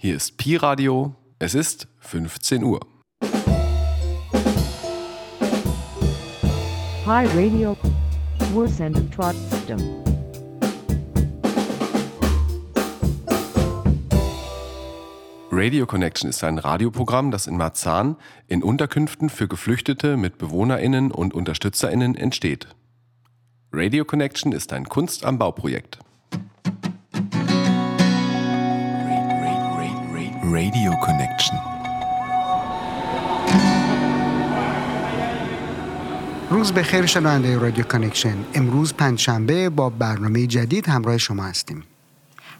Hier ist Pi Radio. Es ist 15 Uhr. Pi Radio. Senden trotzdem. Radio Connection ist ein Radioprogramm, das in Marzahn in Unterkünften für Geflüchtete mit BewohnerInnen und UnterstützerInnen entsteht. Radio Connection ist ein Kunst am Bauprojekt. Radio Connection. روز بخیر شنونده رادیو کانکشن. امروز پنجشنبه با برنامه جدید همراه شما هستیم.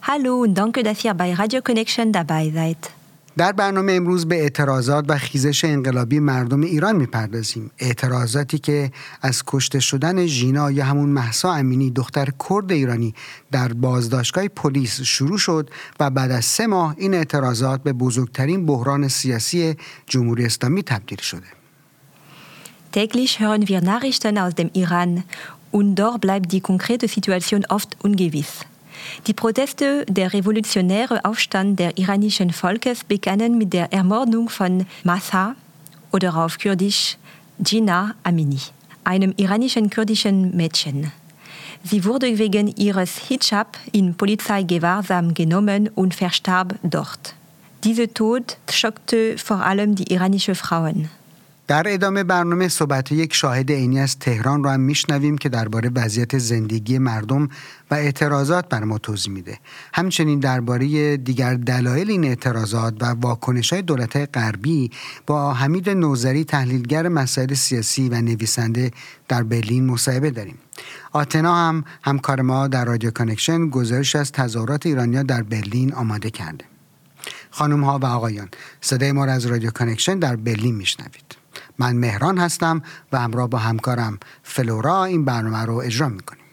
هلو دانکه دفیر بای رادیو کانکشن دبای زید در برنامه امروز به اعتراضات و خیزش انقلابی مردم ایران می‌پردازیم. اعتراضاتی که از کشته شدن ژینا یا همون محسا امینی دختر کرد ایرانی در بازداشتگاه پلیس شروع شد و بعد از سه ماه این اعتراضات به بزرگترین بحران سیاسی جمهوری اسلامی تبدیل شده. Täglich hören wir Nachrichten aus dem Iran. Und dort bleibt die konkrete Situation oft ungewiss. Die Proteste der revolutionäre Aufstand der iranischen Volkes begannen mit der Ermordung von Massa oder auf Kurdisch Gina Amini, einem iranischen kurdischen Mädchen. Sie wurde wegen ihres Hijab in Polizeigewahrsam genommen und verstarb dort. Dieser Tod schockte vor allem die iranischen Frauen. در ادامه برنامه صحبت یک شاهد عینی از تهران رو هم میشنویم که درباره وضعیت زندگی مردم و اعتراضات بر ما توضیح میده. همچنین درباره دیگر دلایل این اعتراضات و واکنش های دولت غربی با حمید نوزری تحلیلگر مسائل سیاسی و نویسنده در برلین مصاحبه داریم. آتنا هم همکار ما در رادیو کانکشن گزارش از تظاهرات ایرانیا در برلین آماده کرده. خانم ها و آقایان صدای ما را از رادیو کانکشن در برلین میشنوید. من مهران هستم و همراه با همکارم فلورا این برنامه رو اجرا میکنیم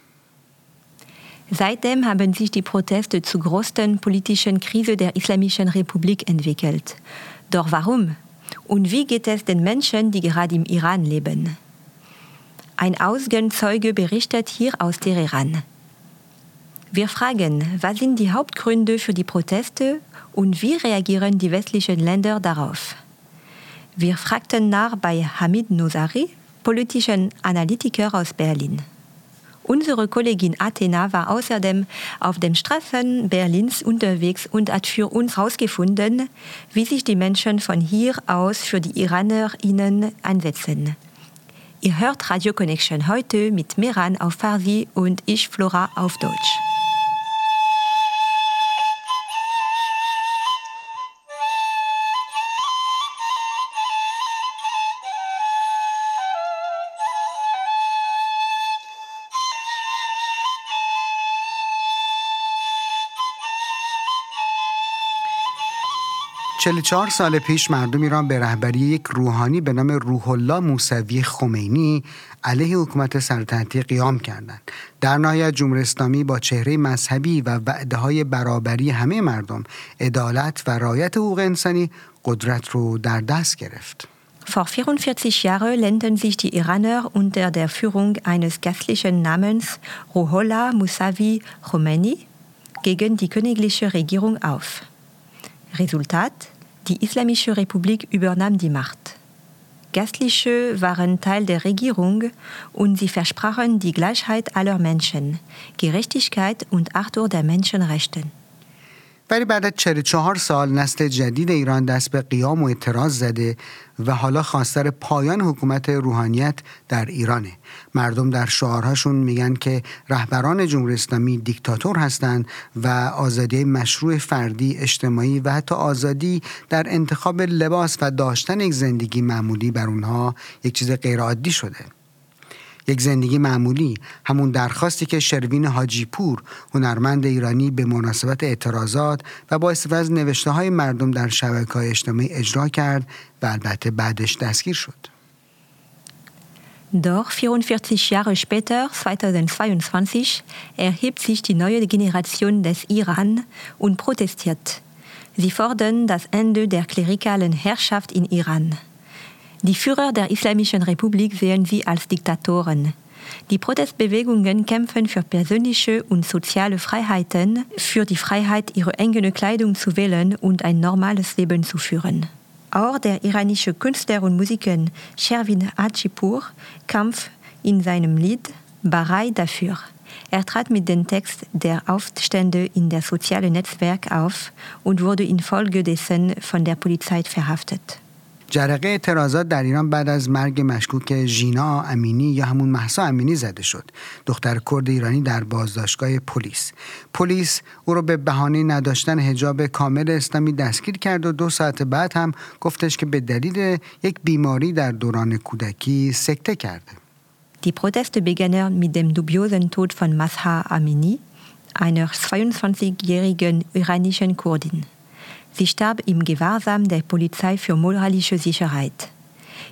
Seitdem haben sich die Proteste zur größten politischen Krise der Islamischen Republik entwickelt. Doch warum? Und wie geht es den Menschen, die gerade im Iran leben? Ein Ausgangszeuge berichtet hier aus Teheran. Wir fragen, was sind die Hauptgründe für die Proteste und wie reagieren die westlichen Länder darauf? Wir fragten nach bei Hamid Nozari, politischen Analytiker aus Berlin. Unsere Kollegin Athena war außerdem auf den Straßen Berlins unterwegs und hat für uns herausgefunden, wie sich die Menschen von hier aus für die IranerInnen einsetzen. Ihr hört Radio Connection heute mit Meran auf Farsi und ich Flora auf Deutsch. چهل چهار سال پیش مردم ایران به رهبری یک روحانی به نام روح الله موسوی خمینی علیه حکومت سلطنتی قیام کردند. در نهایت جمهوری اسلامی با چهره مذهبی و وعده های برابری همه مردم، عدالت و رعایت حقوق انسانی قدرت رو در دست گرفت. Vor 44 Jahren lehnten sich die Iraner unter der Führung eines geistlichen namens Ruhollah Musavi Khomeini gegen die königliche Regierung auf. Resultat: Die Islamische Republik übernahm die Macht. Geistliche waren Teil der Regierung und sie versprachen die Gleichheit aller Menschen, Gerechtigkeit und Achtung der Menschenrechte. ولی بعد از 44 سال نسل جدید ایران دست به قیام و اعتراض زده و حالا خواستار پایان حکومت روحانیت در ایرانه. مردم در شعارهاشون میگن که رهبران جمهوری اسلامی دیکتاتور هستند و آزادی مشروع فردی اجتماعی و حتی آزادی در انتخاب لباس و داشتن یک زندگی معمولی بر اونها یک چیز غیرعادی شده. یک زندگی معمولی همون درخواستی که شروین حاجی پور هنرمند ایرانی به مناسبت اعتراضات و با استفاده از نوشته های مردم در شبکه های اجتماعی اجرا کرد و البته بعدش دستگیر شد Doch 44 Jahre später, 2022, erhebt sich die neue Generation des Iran und protestiert. Sie fordern das Ende der klerikalen Herrschaft in Iran. Die Führer der Islamischen Republik sehen sie als Diktatoren. Die Protestbewegungen kämpfen für persönliche und soziale Freiheiten, für die Freiheit, ihre engere Kleidung zu wählen und ein normales Leben zu führen. Auch der iranische Künstler und Musiker Shervin Hachipur kämpft in seinem Lied Barai dafür. Er trat mit dem Text der Aufstände in der sozialen Netzwerk auf und wurde infolgedessen von der Polizei verhaftet. جرقه اعتراضات در ایران بعد از مرگ مشکوک ژینا امینی یا همون محسا امینی زده شد. دختر کرد ایرانی در بازداشتگاه پلیس. پلیس او رو به بهانه نداشتن حجاب کامل اسلامی دستگیر کرد و دو ساعت بعد هم گفتش که به دلیل یک بیماری در دوران کودکی سکته کرده. Die Proteste begannen mit dem dubiosen Tod von Masha Amini, einer 22-jährigen iranischen Kurdin. Sie starb im Gewahrsam der Polizei für moralische Sicherheit.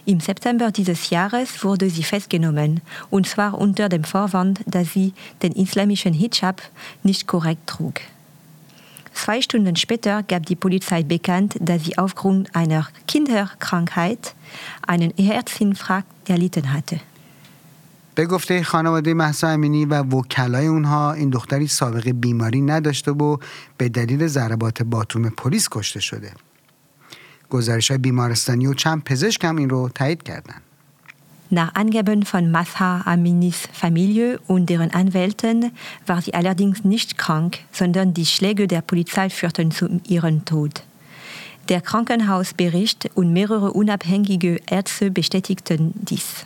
Im September dieses Jahres wurde sie festgenommen, und zwar unter dem Vorwand, dass sie den islamischen Hijab nicht korrekt trug. Zwei Stunden später gab die Polizei bekannt, dass sie aufgrund einer Kinderkrankheit einen Herzinfarkt erlitten hatte. به گفته خانواده محسا امینی و وکلای اونها این دختری سابقه بیماری نداشته و به دلیل ضربات باتوم پلیس کشته شده گزارش های بیمارستانی و چند پزشک هم این رو تایید کردن Nach Angaben von Masha Aminis Familie und deren Anwälten war sie allerdings nicht krank, sondern die Schläge der Polizei führten zu ihrem Tod. Der Krankenhausbericht und mehrere unabhängige Ärzte bestätigten dies.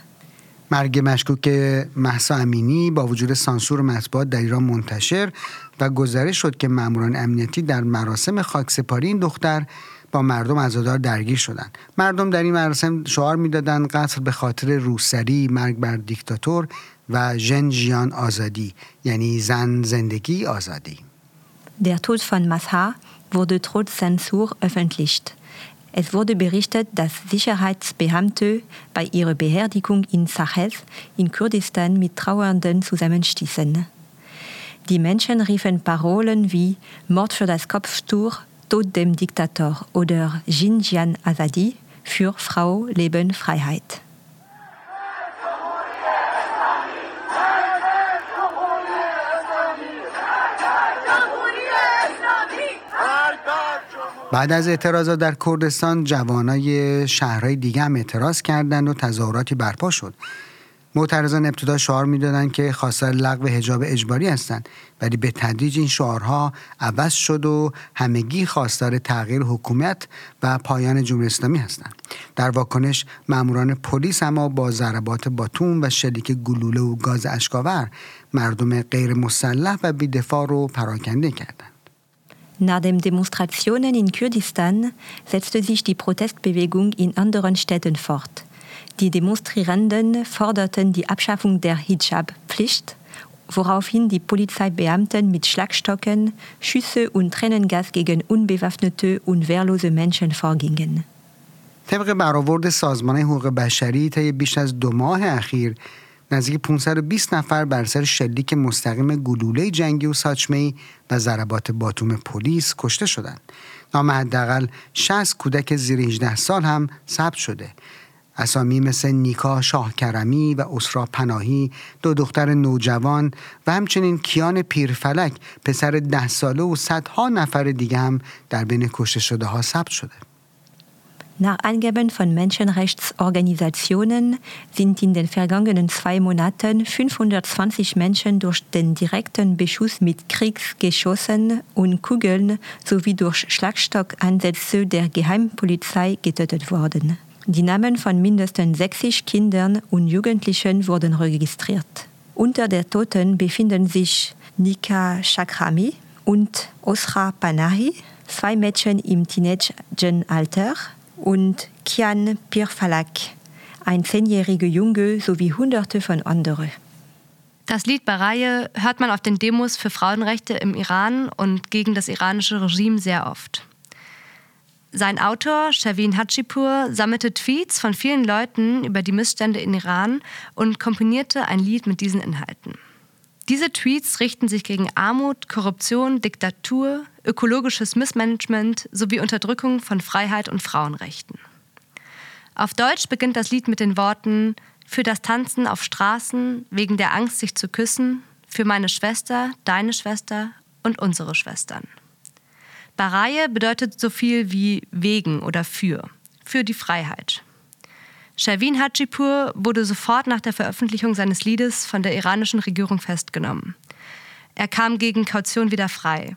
مرگ مشکوک محسا امینی با وجود سانسور مطبوعات در ایران منتشر و گزارش شد که ماموران امنیتی در مراسم خاکسپاری این دختر با مردم عزادار درگیر شدند مردم در این مراسم شعار می‌دادند قتل به خاطر روسری مرگ بر دیکتاتور و ژن ژیان آزادی یعنی زن زندگی آزادی Der Tod von Masha wurde trotz Zensur öffentlicht. Es wurde berichtet, dass Sicherheitsbeamte bei ihrer Beerdigung in Sahez in Kurdistan mit Trauernden zusammenstießen. Die Menschen riefen Parolen wie Mord für das Kopftuch, Tod dem Diktator oder Jinjian Azadi für Frau, Leben, Freiheit. بعد از اعتراضات در کردستان جوانای شهرهای دیگه هم اعتراض کردند و تظاهراتی برپا شد. معترضان ابتدا شعار می‌دادند که خواستار لغو حجاب اجباری هستند ولی به تدریج این شعارها عوض شد و همگی خواستار تغییر حکومت و پایان جمهوری اسلامی هستند. در واکنش ماموران پلیس اما با ضربات باتوم و شلیک گلوله و گاز اشکاور مردم غیر مسلح و بیدفاع رو پراکنده کردند. Nach den Demonstrationen in Kurdistan setzte sich die Protestbewegung in anderen Städten fort. Die Demonstrierenden forderten die Abschaffung der Hijab-Pflicht, woraufhin die Polizeibeamten mit Schlagstocken, Schüsse und Tränengas gegen unbewaffnete und wehrlose Menschen vorgingen. طبق برآورد سازمان حقوق بشری طی بیش از دو ماه اخیر نزدیک 520 نفر بر سر شلیک مستقیم گلوله جنگی و ساچمه و ضربات باتوم پلیس کشته شدند. نام حداقل 60 کودک زیر 18 سال هم ثبت شده. اسامی مثل نیکا شاه کرمی و اسرا پناهی دو دختر نوجوان و همچنین کیان پیرفلک پسر ده ساله و صدها نفر دیگه هم در بین کشته شده ها ثبت شده. Nach Angaben von Menschenrechtsorganisationen sind in den vergangenen zwei Monaten 520 Menschen durch den direkten Beschuss mit Kriegsgeschossen und Kugeln sowie durch Schlagstockansätze der Geheimpolizei getötet worden. Die Namen von mindestens 60 Kindern und Jugendlichen wurden registriert. Unter der Toten befinden sich Nika Chakrami und Osra Panahi, zwei Mädchen im Teenageralter, und Kian Pirfalak, ein zehnjähriger Junge sowie Hunderte von anderen. Das Lied Baraye hört man auf den Demos für Frauenrechte im Iran und gegen das iranische Regime sehr oft. Sein Autor, Shavin Hachipur, sammelte Tweets von vielen Leuten über die Missstände in Iran und komponierte ein Lied mit diesen Inhalten. Diese Tweets richten sich gegen Armut, Korruption, Diktatur, ökologisches Missmanagement sowie Unterdrückung von Freiheit und Frauenrechten. Auf Deutsch beginnt das Lied mit den Worten für das Tanzen auf Straßen wegen der Angst, sich zu küssen, für meine Schwester, deine Schwester und unsere Schwestern. Baraye bedeutet so viel wie wegen oder für, für die Freiheit. Sherwin Hajipur wurde sofort nach der Veröffentlichung seines Liedes von der iranischen Regierung festgenommen. Er kam gegen Kaution wieder frei.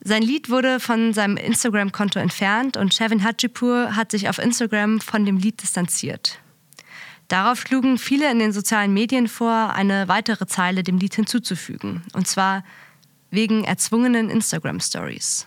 Sein Lied wurde von seinem Instagram-Konto entfernt und Sherwin Hajipur hat sich auf Instagram von dem Lied distanziert. Darauf schlugen viele in den sozialen Medien vor, eine weitere Zeile dem Lied hinzuzufügen, und zwar wegen erzwungenen Instagram-Stories.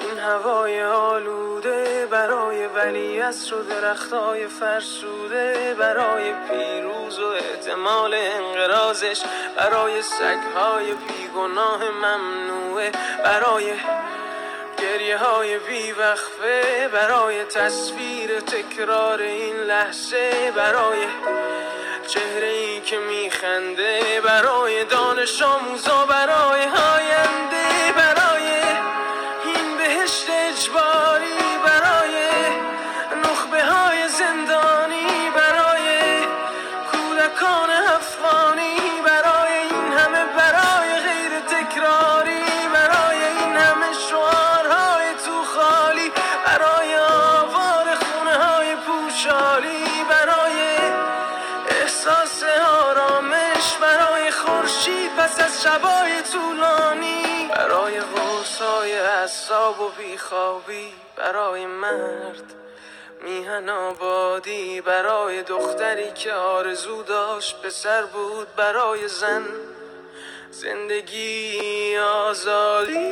این هوای آلوده برای ولی و درختای فرسوده برای پیروز و احتمال انقرازش برای سگهای بیگناه ممنوعه برای گریه های بیوقفه برای تصویر تکرار این لحظه برای چهره ای که میخنده برای دانش آموزا برای هاینده برای شبای طولانی. برای غوصای اصاب و بیخوابی برای مرد میهن آبادی برای دختری که آرزو داشت پسر بود برای زن زندگی آزادی.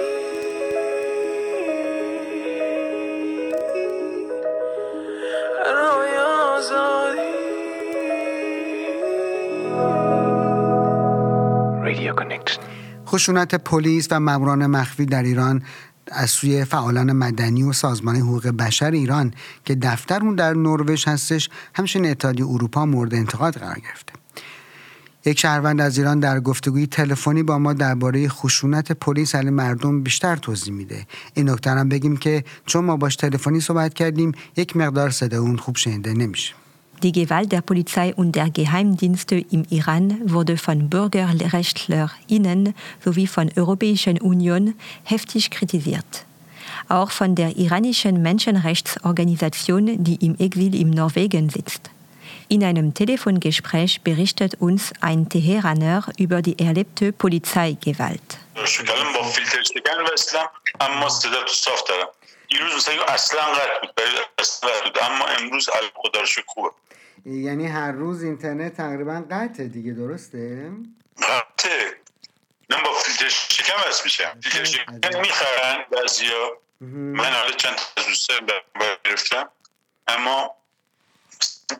برای آزادی. خشونت پلیس و ماموران مخفی در ایران از سوی فعالان مدنی و سازمان حقوق بشر ایران که دفتر اون در نروژ هستش همچنین اتحادیه اروپا مورد انتقاد قرار گرفته. یک شهروند از ایران در گفتگوی تلفنی با ما درباره خشونت پلیس علیه مردم بیشتر توضیح میده. این نکته هم بگیم که چون ما باش تلفنی صحبت کردیم یک مقدار صدا اون خوب شنیده نمیشه. Die Gewalt der Polizei und der Geheimdienste im Iran wurde von BürgerrechtlerInnen sowie von Europäischen Union heftig kritisiert. Auch von der iranischen Menschenrechtsorganisation, die im Exil in Norwegen sitzt. In einem Telefongespräch berichtet uns ein Teheraner über die erlebte Polizeigewalt. دیروز مثلا اصلا قطع بود برای اصلا قطع بود. اما امروز خدا خوبه. یعنی هر روز اینترنت تقریبا قطعه دیگه درسته؟ قطعه. من با فیلتر شکن وصل میشم. فیلتر شکن می‌خرن بعضیا. من حالا چند تا از دوستان گرفتم اما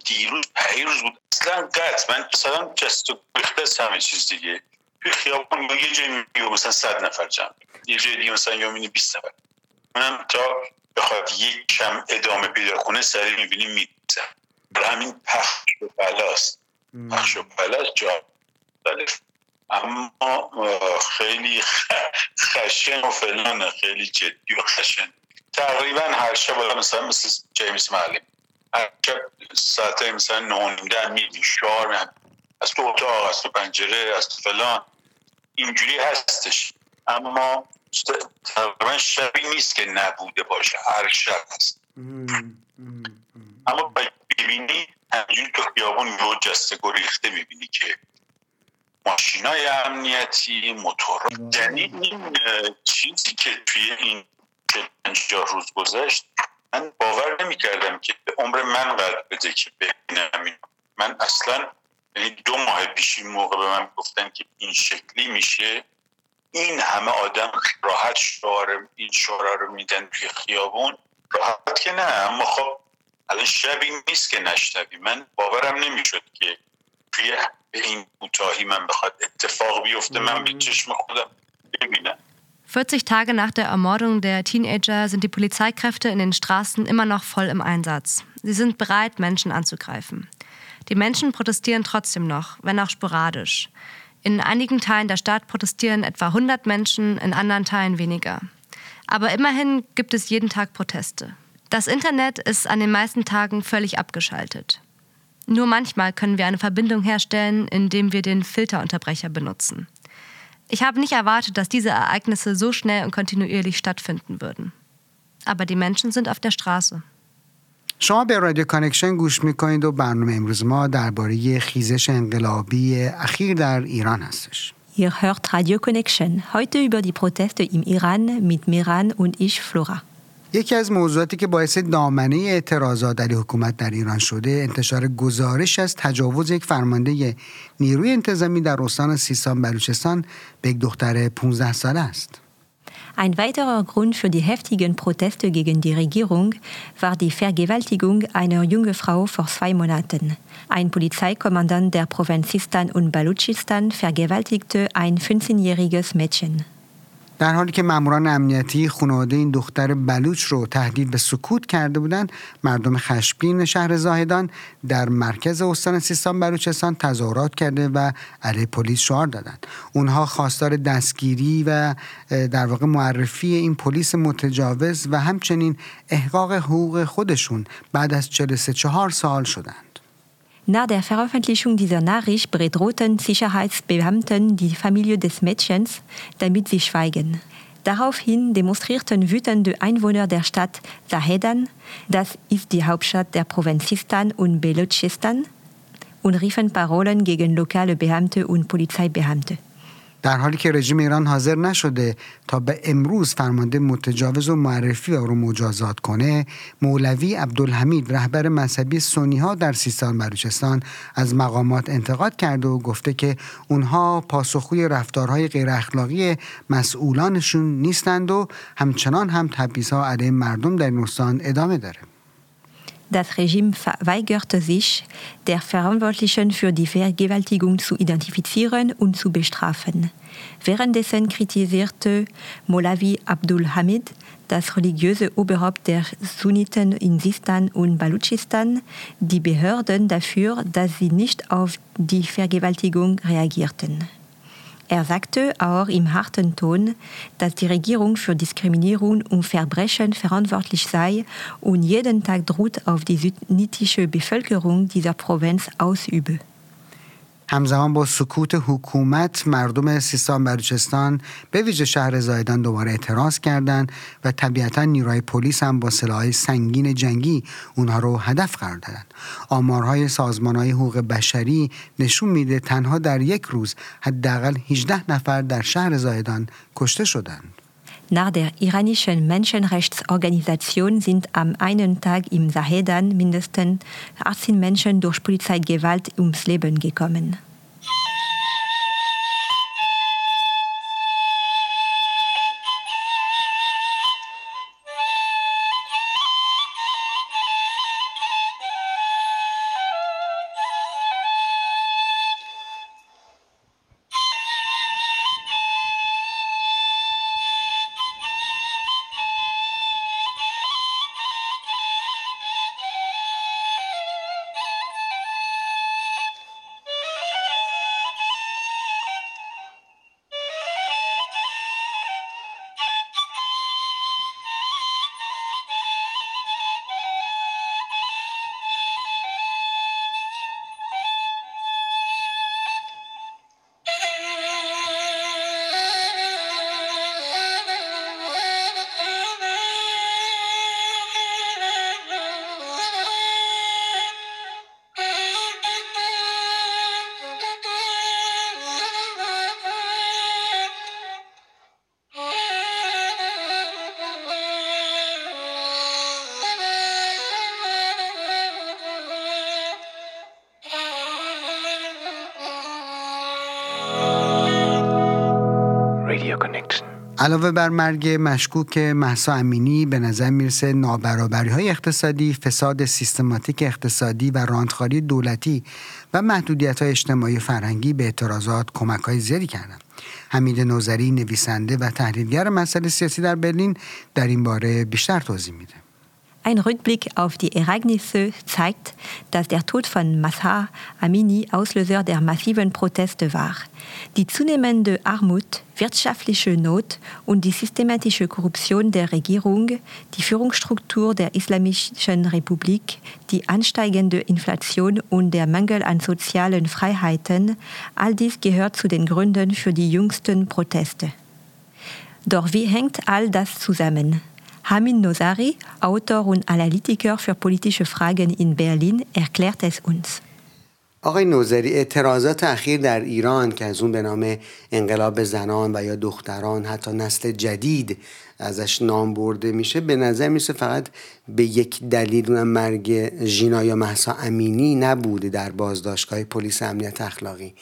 دیروز پیروز بود اصلا قطع. من مثلا جست و از همه چیز دیگه. توی خیابان یه جایی می‌بینی مثلا صد نفر جمع. یه جای دیگه مثلا یا می‌بینی 20 نفر. منم تا بخواد یک کم ادامه پیدا کنه سریع می‌بینی میزن همین پخش و بلاست پخش و بلاست جا مختلف اما خیلی خشن و فلانه. خیلی جدی و خشن. تقریبا هر شب آدم مثلا مثل جیمز معلم. هر شب ساعت مثلا نهونده میدی شعار از تو اتاق از تو پنجره از تو فلان. اینجوری هستش. اما تقریبا شبی نیست که نبوده باشه. هر شب هست. اما ببینی همینجوری تو خیابون یه جسته گریخته می‌بینی که ماشین های امنیتی موتور یعنی این چیزی که توی این پنجاه روز گذشت من باور نمی کردم که به عمر من قدر بده که ببینم این. من اصلا یعنی دو ماه پیش این موقع به من گفتن که این شکلی میشه. این همه آدم راحت شعار این شعار رو میدن توی خیابون راحت که نه اما خب الان شبی نیست که نشنوی من باورم نمیشد که توی این کوتاهی من بخواد اتفاق بیفته من به چشم خودم ببینم 40 Tage nach der Ermordung der Teenager sind die Polizeikräfte in den Straßen immer noch voll im Einsatz. Sie sind bereit, Menschen anzugreifen. Die Menschen protestieren trotzdem noch, wenn auch sporadisch. In einigen Teilen der Stadt protestieren etwa 100 Menschen, in anderen Teilen weniger. Aber immerhin gibt es jeden Tag Proteste. Das Internet ist an den meisten Tagen völlig abgeschaltet. Nur manchmal können wir eine Verbindung herstellen, indem wir den Filterunterbrecher benutzen. Ich habe nicht erwartet, dass diese Ereignisse so schnell und kontinuierlich stattfinden würden. Aber die Menschen sind auf der Straße. شما به رادیو کانکشن گوش می‌کنید و برنامه امروز ما درباره خیزش انقلابی اخیر در ایران هستش. Ihr hört Radio Connection, heute über die Proteste im Iran mit Miran und ich, Flora. یکی از موضوعاتی که باعث دامنه اعتراضات علیه حکومت در ایران شده انتشار گزارش از تجاوز یک فرمانده نیروی انتظامی در استان سیستان بلوچستان به یک دختر 15 ساله است. Ein weiterer Grund für die heftigen Proteste gegen die Regierung war die Vergewaltigung einer jungen Frau vor zwei Monaten. Ein Polizeikommandant der Provinz Sistan und Baluchistan vergewaltigte ein 15-jähriges Mädchen. در حالی که ماموران امنیتی خانواده این دختر بلوچ رو تهدید به سکوت کرده بودند مردم خشمگین شهر زاهدان در مرکز استان سیستان بلوچستان تظاهرات کرده و علیه پلیس شعار دادند. اونها خواستار دستگیری و در واقع معرفی این پلیس متجاوز و همچنین احقاق حقوق خودشون بعد از 43 سال شدند Nach der Veröffentlichung dieser Nachricht bedrohten Sicherheitsbeamten die Familie des Mädchens, damit sie schweigen. Daraufhin demonstrierten wütende Einwohner der Stadt Zahedan, das ist die Hauptstadt der Provinz Sistan und Belutschistan, und riefen Parolen gegen lokale Beamte und Polizeibeamte. در حالی که رژیم ایران حاضر نشده تا به امروز فرمانده متجاوز و معرفی رو مجازات کنه مولوی عبدالحمید رهبر مذهبی سنی ها در سیستان بلوچستان از مقامات انتقاد کرده و گفته که اونها پاسخگوی رفتارهای غیر اخلاقی مسئولانشون نیستند و همچنان هم تبعیض ها علیه مردم در این استان ادامه داره. Das Regime weigerte sich, der Verantwortlichen für die Vergewaltigung zu identifizieren und zu bestrafen. Währenddessen kritisierte Molavi Abdul Hamid, das religiöse Oberhaupt der Sunniten in Sistan und Baluchistan, die Behörden dafür, dass sie nicht auf die Vergewaltigung reagierten. Er sagte auch im harten Ton, dass die Regierung für Diskriminierung und Verbrechen verantwortlich sei und jeden Tag Druck auf die sunnitische Bevölkerung dieser Provinz ausübe. همزمان با سکوت حکومت مردم سیستان بلوچستان به ویژه شهر زایدان دوباره اعتراض کردند و طبیعتا نیروهای پلیس هم با سلاحهای سنگین جنگی اونها رو هدف قرار دادند آمارهای سازمانهای حقوق بشری نشون میده تنها در یک روز حداقل 18 نفر در شهر زایدان کشته شدند. Nach der iranischen Menschenrechtsorganisation sind am einen Tag im Sahedan mindestens 18 Menschen durch Polizeigewalt ums Leben gekommen. علاوه بر مرگ مشکوک محسا امینی به نظر می‌رسه نابرابری های اقتصادی، فساد سیستماتیک اقتصادی و راندخاری دولتی و محدودیت های اجتماعی فرهنگی به اعتراضات کمک های زیادی کردند. حمید نوزری نویسنده و تحلیلگر مسائل سیاسی در برلین در این باره بیشتر توضیح میده. Ein Rückblick auf die Ereignisse zeigt, dass der Tod von Massa Amini Auslöser der massiven Proteste war. Die zunehmende Armut, wirtschaftliche Not und die systematische Korruption der Regierung, die Führungsstruktur der Islamischen Republik, die ansteigende Inflation und der Mangel an sozialen Freiheiten, all dies gehört zu den Gründen für die jüngsten Proteste. Doch wie hängt all das zusammen? Hamin Nosari, Autor und Analytiker für politische Fragen in Berlin, erklärt es uns. آقای نوزری اعتراضات اخیر در ایران که از اون به نام انقلاب زنان و یا دختران حتی نسل جدید ازش نام برده میشه به نظر میشه فقط به یک دلیل اونم مرگ ژینا یا محسا امینی نبوده در بازداشتگاه پلیس امنیت اخلاقی.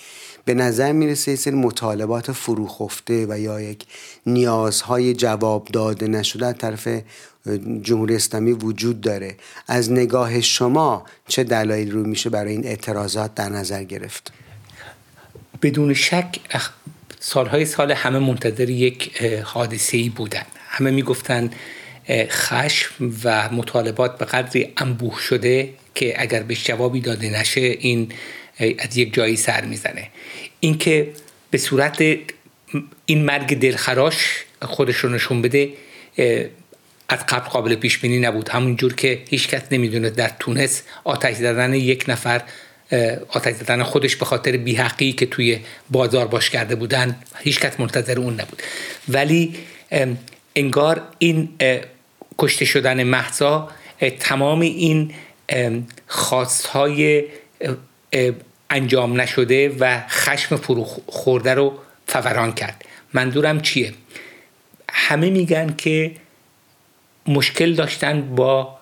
به نظر می‌رسه یه سری مطالبات فروخفته و یا یک نیازهای جواب داده نشده از طرف جمهوری اسلامی وجود داره. از نگاه شما چه دلایل رو میشه برای این اعتراضات در نظر گرفت؟ بدون شک سالهای سال همه منتظر یک حادثه ای بودن. همه می‌گفتن خشم و مطالبات به قدری انبوه شده که اگر به جوابی داده نشه این از یک جایی سر می‌زنه. اینکه به صورت این مرگ دلخراش خودش رو نشون بده از قبل قابل پیش بینی نبود همونجور که هیچ کس نمی‌دونه در تونس آتش زدن یک نفر آتش زدن خودش به خاطر بیحقی که توی بازار باش کرده بودن هیچ کس منتظر اون نبود. ولی انگار این کشته شدن محضا تمام این خواستهای انجام نشده و خشم فرو خورده رو فوران کرد. منظورم چیه؟ همه میگن که مشکل داشتن با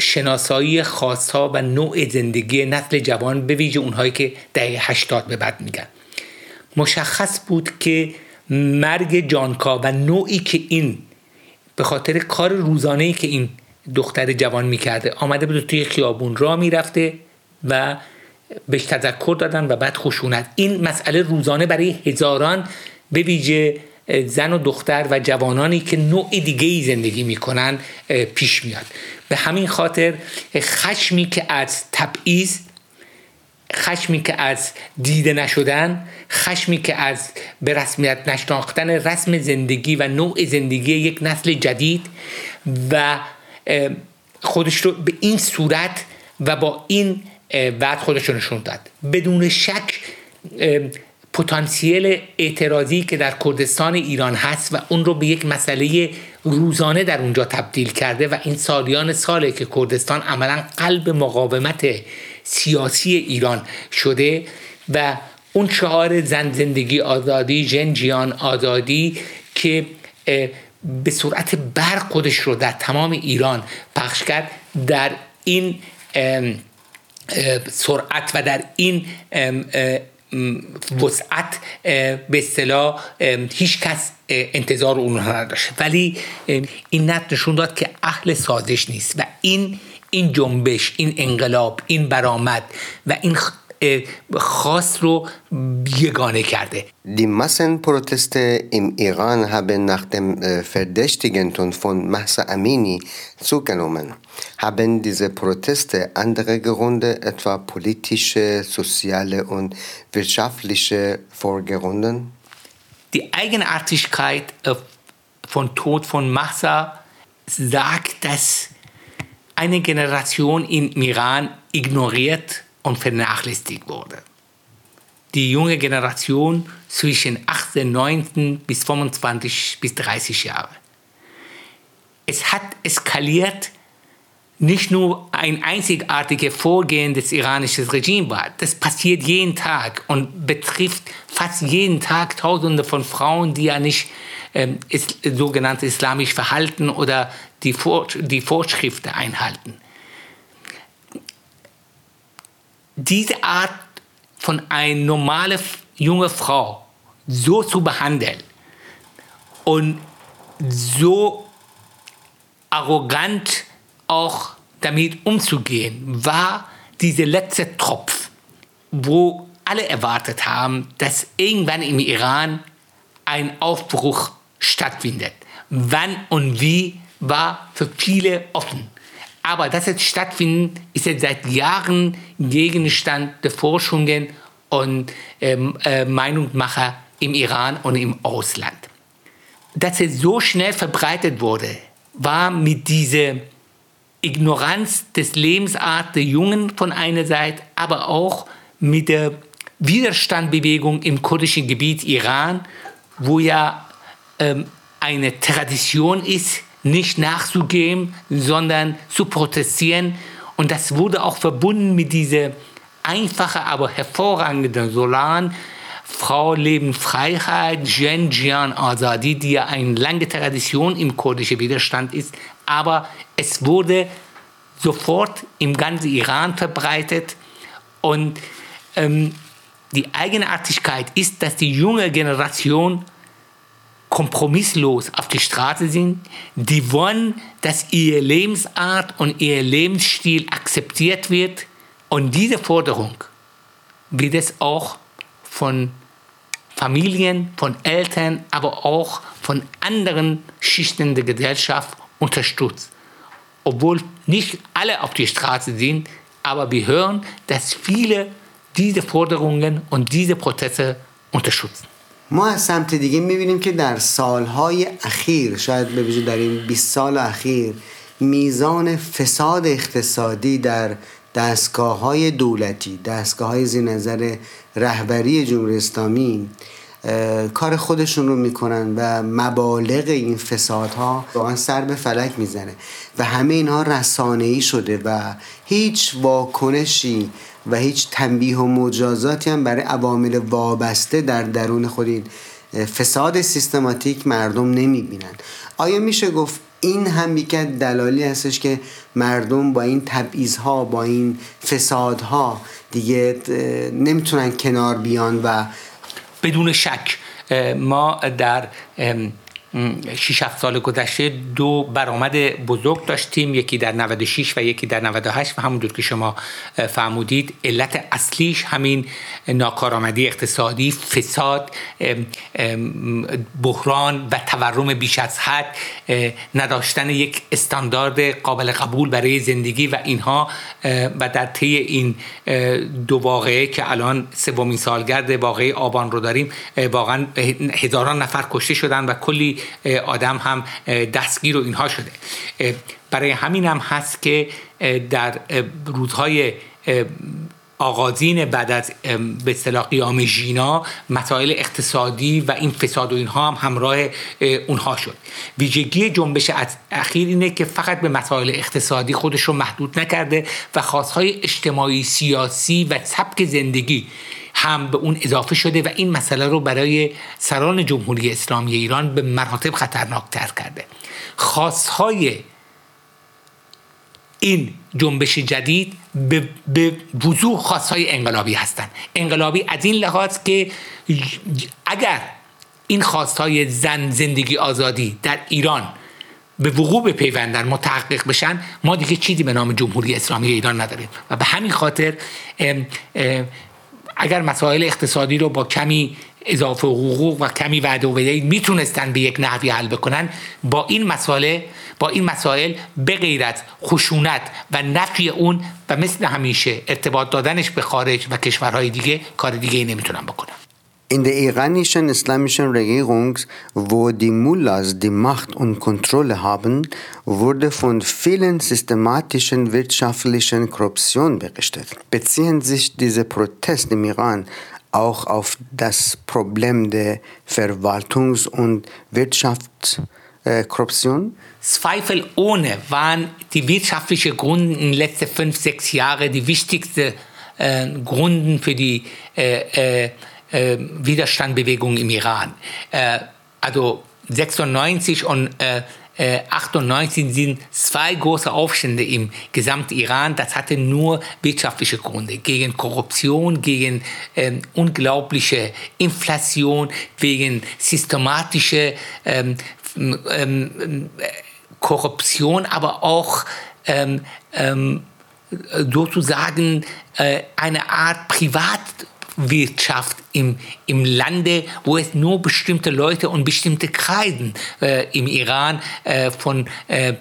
شناسایی خاصها و نوع زندگی نسل جوان به ویژه اونهایی که دهه هشتاد به بعد میگن. مشخص بود که مرگ جانکا و نوعی که این به خاطر کار روزانه که این دختر جوان می‌کرده آمده بود توی خیابون را می‌رفته و بهش تذکر دادن و بعد خشونت. این مسئله روزانه برای هزاران به ویژه زن و دختر و جوانانی که نوع دیگه ای زندگی می‌کنن پیش میاد. به همین خاطر خشمی که از تبعیض خشمی که از دیده نشدن خشمی که از به رسمیت نشناختن رسم زندگی و نوع زندگی یک نسل جدید و خودش رو به این صورت و با این بعد خودش رو نشون داد. بدون شک پتانسیل اعتراضی که در کردستان ایران هست و اون رو به یک مسئله روزانه در اونجا تبدیل کرده و این سالیان ساله که کردستان عملا قلب مقاومت سیاسی ایران شده و اون شعار زن زندگی آزادی جنجیان آزادی که به صورت برق خودش رو در تمام ایران پخش کرد در این سرعت و در این وسعت به اصطلاح هیچ کس انتظار اون نداشت. ولی این نت نشون داد که اهل سازش نیست. و این این جنبش این انقلاب این برآمد و این خاص رو یگانه کرده Die Massenproteste im Iran haben nach dem Verdächtigen von Mahsa Amini zugenommen. Haben diese Proteste andere Gründe, etwa politische, soziale und wirtschaftliche Vorgründe? Die Eigenartigkeit von Tod von Mahsa sagt, dass eine Generation im Iran ignoriert und vernachlässigt wurde. Die junge Generation zwischen 18, 19 bis 25 bis 30 Jahre. Es hat eskaliert nicht nur ein einzigartiges Vorgehen des iranischen Regimes war. Das passiert jeden Tag und betrifft fast jeden Tag Tausende von Frauen, die ja nicht ähm, ist, sogenannte islamisch verhalten oder die, Vor die Vorschriften einhalten. Diese Art von einer normalen junge Frau so zu behandeln und so arrogant auch damit umzugehen, war dieser letzte Tropf, wo alle erwartet haben, dass irgendwann im Iran ein Aufbruch stattfindet. Wann und wie war für viele offen. Aber dass es stattfindet, ist jetzt seit Jahren Gegenstand der Forschungen und ähm, äh, Meinungsmacher im Iran und im Ausland. Dass es so schnell verbreitet wurde, war mit dieser Ignoranz des Lebensart der Jungen von einer Seite, aber auch mit der Widerstandbewegung im kurdischen Gebiet Iran, wo ja ähm, eine Tradition ist, nicht nachzugeben, sondern zu protestieren. Und das wurde auch verbunden mit dieser einfachen, aber hervorragenden Solan, Frau, Leben, Freiheit, Jen, Jian, Azadi, die ja eine lange Tradition im kurdischen Widerstand ist. Aber es wurde sofort im ganzen Iran verbreitet. Und ähm, die Eigenartigkeit ist, dass die junge Generation kompromisslos auf die Straße sind. Die wollen, dass ihre Lebensart und ihr Lebensstil akzeptiert wird. Und diese Forderung wird es auch von Familien, von Eltern, aber auch von anderen Schichten der Gesellschaft unterstützt. Obwohl nicht alle auf die Straße sind, aber wir hören, dass viele diese Forderungen und diese Prozesse unterstützen. ما از سمت دیگه می‌بینیم که در سالهای اخیر شاید به ویژه در این 20 سال اخیر میزان فساد اقتصادی در دستگاه های دولتی دستگاه های زیر نظر رهبری جمهوری اسلامی کار خودشون رو می‌کنن و مبالغ این فسادها واقعا سر به فلک می‌زنه. و همه اینها رسانه ای شده و هیچ واکنشی و هیچ تنبیه و مجازاتی هم برای عوامل وابسته در درون خود این فساد سیستماتیک مردم نمی‌بینن. آیا میشه گفت این هم یکی دلالی هستش که مردم با این تبعیضها با این فسادها دیگه نمی‌تونن کنار بیان و بدون شک ما در 6 7 سال گذشته دو برآمد بزرگ داشتیم یکی در 96 و یکی در 98 و همونطور که شما فرمودید علت اصلیش همین ناکارآمدی اقتصادی فساد بحران و تورم بیش از حد نداشتن یک استاندارد قابل قبول برای زندگی و اینها و در طی این دو واقعه که الان سومین سالگرد واقعه آبان رو داریم واقعا هزاران نفر کشته شدن و کلی آدم هم دستگیر و اینها شده. برای همین هم هست که در روزهای آغازین بعد از به اصطلاح قیام ژینا مسائل اقتصادی و این فساد و اینها هم همراه اونها شد. ویژگی جنبش اخیر اینه که فقط به مسائل اقتصادی خودش رو محدود نکرده و خواستهای اجتماعی سیاسی و سبک زندگی هم به اون اضافه شده و این مسئله رو برای سران جمهوری اسلامی ایران به مراتب خطرناکتر کرده. خواستهای این جنبش جدید به, به وضوح خواستهای انقلابی هستند انقلابی از این لحاظ که اگر این خواستهای زن زندگی آزادی در ایران به وقوع بپیوندن متحقق بشن ما دیگه چیزی به نام جمهوری اسلامی ایران نداریم. و به همین خاطر اگر مسائل اقتصادی رو با کمی اضافه حقوق و کمی وعده و وعید می‌تونستن به یک نحوی حل بکنن با این مسائل با این مسائل به غیر از خشونت و نفی اون و مثل همیشه ارتباط دادنش به خارج و کشورهای دیگه کار دیگه نمی‌تونن بکنن. In der iranischen islamischen Regierung, wo die Mullahs die Macht und Kontrolle haben, wurde von vielen systematischen wirtschaftlichen Korruption berichtet. Beziehen sich diese Proteste im Iran auch auf das Problem der Verwaltungs- und Wirtschaftskorruption? Zweifelohne waren die wirtschaftlichen Gründe in den letzten fünf, sechs Jahren die wichtigsten äh, Gründe für die äh, äh, äh, Widerstandbewegung im Iran. Äh, also 96 und äh, 98 sind zwei große Aufstände im gesamten Iran. Das hatte nur wirtschaftliche Gründe. Gegen Korruption, gegen ähm, unglaubliche Inflation, wegen systematischer ähm, ähm, Korruption, aber auch ähm, ähm, sozusagen äh, eine Art Privatwirtschaft im, im Lande, wo es nur bestimmte Leute und bestimmte Kreisen äh, im Iran äh, von äh, äh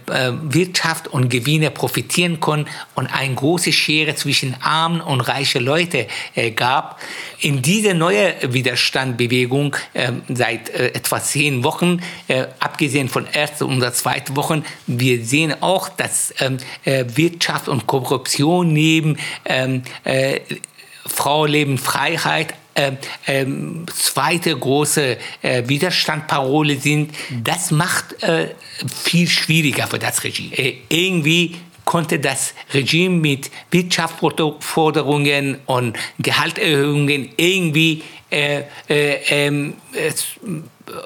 Wirtschaft und Gewinne profitieren konnten und eine große Schere zwischen armen und reichen Leuten äh, gab. In dieser neuen Widerstandbewegung ähm, seit äh, etwa zehn Wochen, abgesehen von ersten und zweiten Wochen, wir sehen auch, dass ähm, Wirtschaft und Korruption neben ähm, Frau Leben Freiheit äh, äh, zweite große äh, Widerstandparole sind, das macht äh, viel schwieriger für das Regime. Äh, irgendwie konnte das Regime mit Wirtschaftsforderungen und Gehalterhöhungen irgendwie äh, ähm,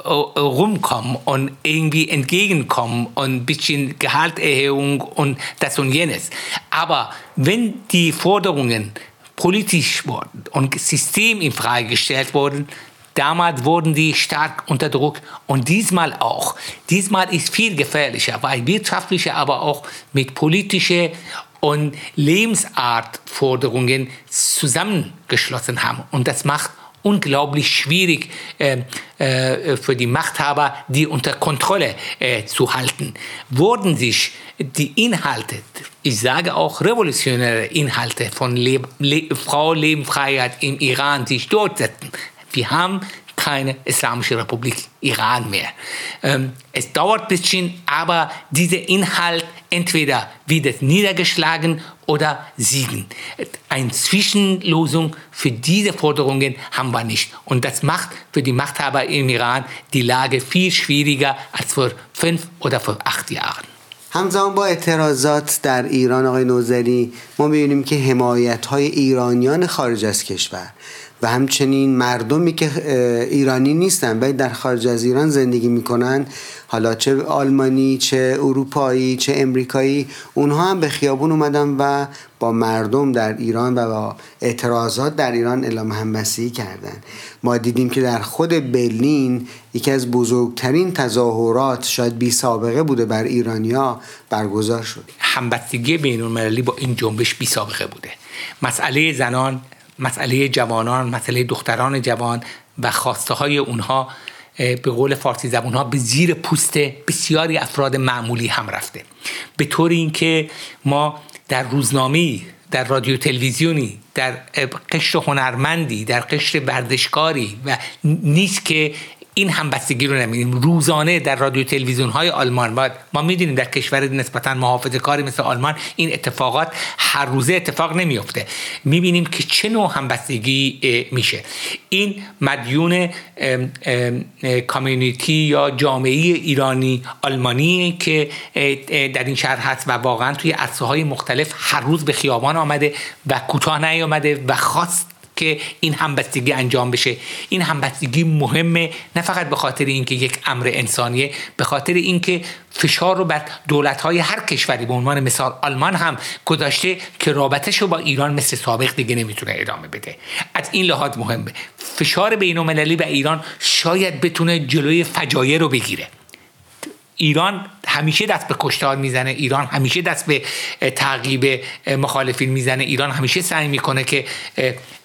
rumkommen und irgendwie entgegenkommen und ein bisschen Gehalterhöhung und das und jenes. Aber wenn die Forderungen politisch wurden und System in Frage gestellt wurden, damals wurden die stark unter Druck und diesmal auch. Diesmal ist viel gefährlicher, weil wirtschaftliche, aber auch mit politische und Lebensartforderungen zusammengeschlossen haben und das macht unglaublich schwierig äh, äh, für die Machthaber, die unter Kontrolle äh, zu halten. Wurden sich die Inhalte, ich sage auch revolutionäre Inhalte von Leb Le Frau, Leben, Freiheit im Iran sich durchsetzen, wir haben keine Islamische Republik Iran mehr. Ähm, es dauert ein bisschen, aber dieser Inhalt entweder wird niedergeschlagen oder siegen. Eine Zwischenlösung für diese Forderungen haben wir nicht. Und das macht für die Machthaber im Iran die Lage viel schwieriger als vor fünf oder vor acht Jahren. همزمان با اعتراضات در ایران آقای نوزری ما میبینیم که حمایت های ایرانیان خارج از کشور و همچنین مردمی که ایرانی نیستن ولی در خارج از ایران زندگی می‌کنن. حالا چه آلمانی چه اروپایی چه امریکایی اونها هم به خیابون اومدن و با مردم در ایران و با اعتراضات در ایران اعلام همبستگی کردن. ما دیدیم که در خود برلین یکی از بزرگترین تظاهرات شاید بی سابقه بوده بر ایرانیا برگزار شد. همبستگی بین المللی با این جنبش بی سابقه بوده. مسئله زنان مسئله جوانان مسئله دختران جوان و خواسته های اونها به قول فارسی زبون ها به زیر پوست بسیاری افراد معمولی هم رفته. به طور اینکه ما در روزنامه در رادیو تلویزیونی در قشر هنرمندی در قشر ورزشکاری و نیست که این همبستگی رو نمیدیم روزانه در رادیو تلویزیون های آلمان. باید ما می‌دونیم در کشور نسبتا محافظه کاری مثل آلمان این اتفاقات هر روزه اتفاق نمیفته می‌بینیم که چه نوع همبستگی میشه. این مدیون کامیونیتی یا جامعه ایرانی آلمانی که در این شهر هست و واقعا توی عرصه های مختلف هر روز به خیابان آمده و کوتاه نیامده و خواست که این همبستگی انجام بشه. این همبستگی مهمه نه فقط به خاطر اینکه یک امر انسانیه به خاطر اینکه فشار رو بر دولت های هر کشوری به عنوان مثال آلمان هم گذاشته که رابطش رو با ایران مثل سابق دیگه نمی‌تونه ادامه بده. از این لحاظ مهمه. فشار بین المللی به ایران شاید بتونه جلوی فجایع رو بگیره. ایران همیشه دست به کشتار می‌زنه ایران همیشه دست به تعقیب مخالفین می‌زنه ایران همیشه سعی می‌کنه که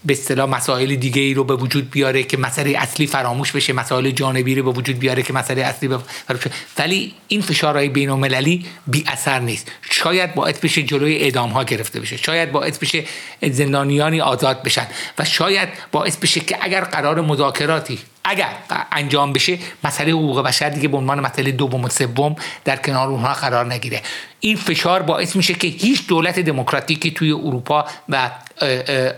به اصطلاح مسائل دیگه ای رو به وجود بیاره که مسئله اصلی فراموش بشه مسائل جانبی رو به وجود بیاره که مسئله اصلی فراموش بشه. ولی این فشارهای بین المللی بی اثر نیست. شاید باعث بشه جلوی اعدام ها گرفته بشه. شاید باعث بشه زندانیانی آزاد بشن. و شاید باعث بشه که اگر قرار مذاکراتی اگر انجام بشه مسئله حقوق بشر دیگه به عنوان مسئله دوم و سوم در کنار اونها قرار نگیره. این فشار باعث میشه که هیچ دولت دموکراتیکی توی اروپا و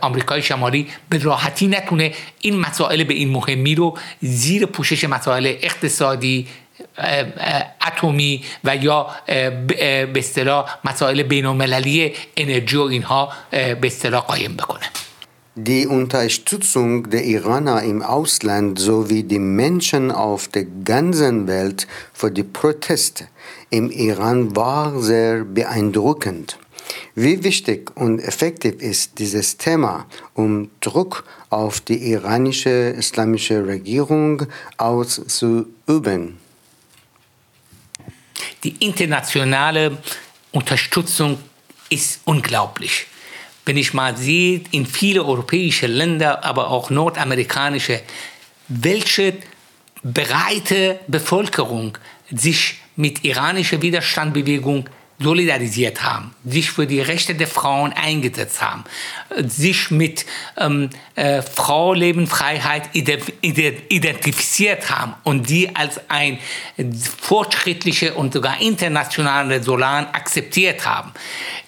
آمریکای شمالی به راحتی نتونه این مسائل به این مهمی رو زیر پوشش مسائل اقتصادی اتمی و یا به اصطلاح مسائل بین المللی انرژی و اینها به اصطلاح قایم بکنه. Die Unterstützung der Iraner im Ausland sowie die Menschen auf der ganzen Welt für die Proteste im Iran war sehr beeindruckend. Wie wichtig und effektiv ist dieses Thema, um Druck auf die iranische islamische Regierung auszuüben? Die internationale Unterstützung ist unglaublich. Wenn ich mal sehe, in viele europäische Länder, aber auch nordamerikanische, welche breite Bevölkerung sich mit iranischer Widerstandsbewegung solidarisiert haben, sich für die Rechte der Frauen eingesetzt haben, sich mit ähm, äh, Frau, Leben, Freiheit identifiziert haben und die als ein fortschrittliche und sogar internationale Solan akzeptiert haben.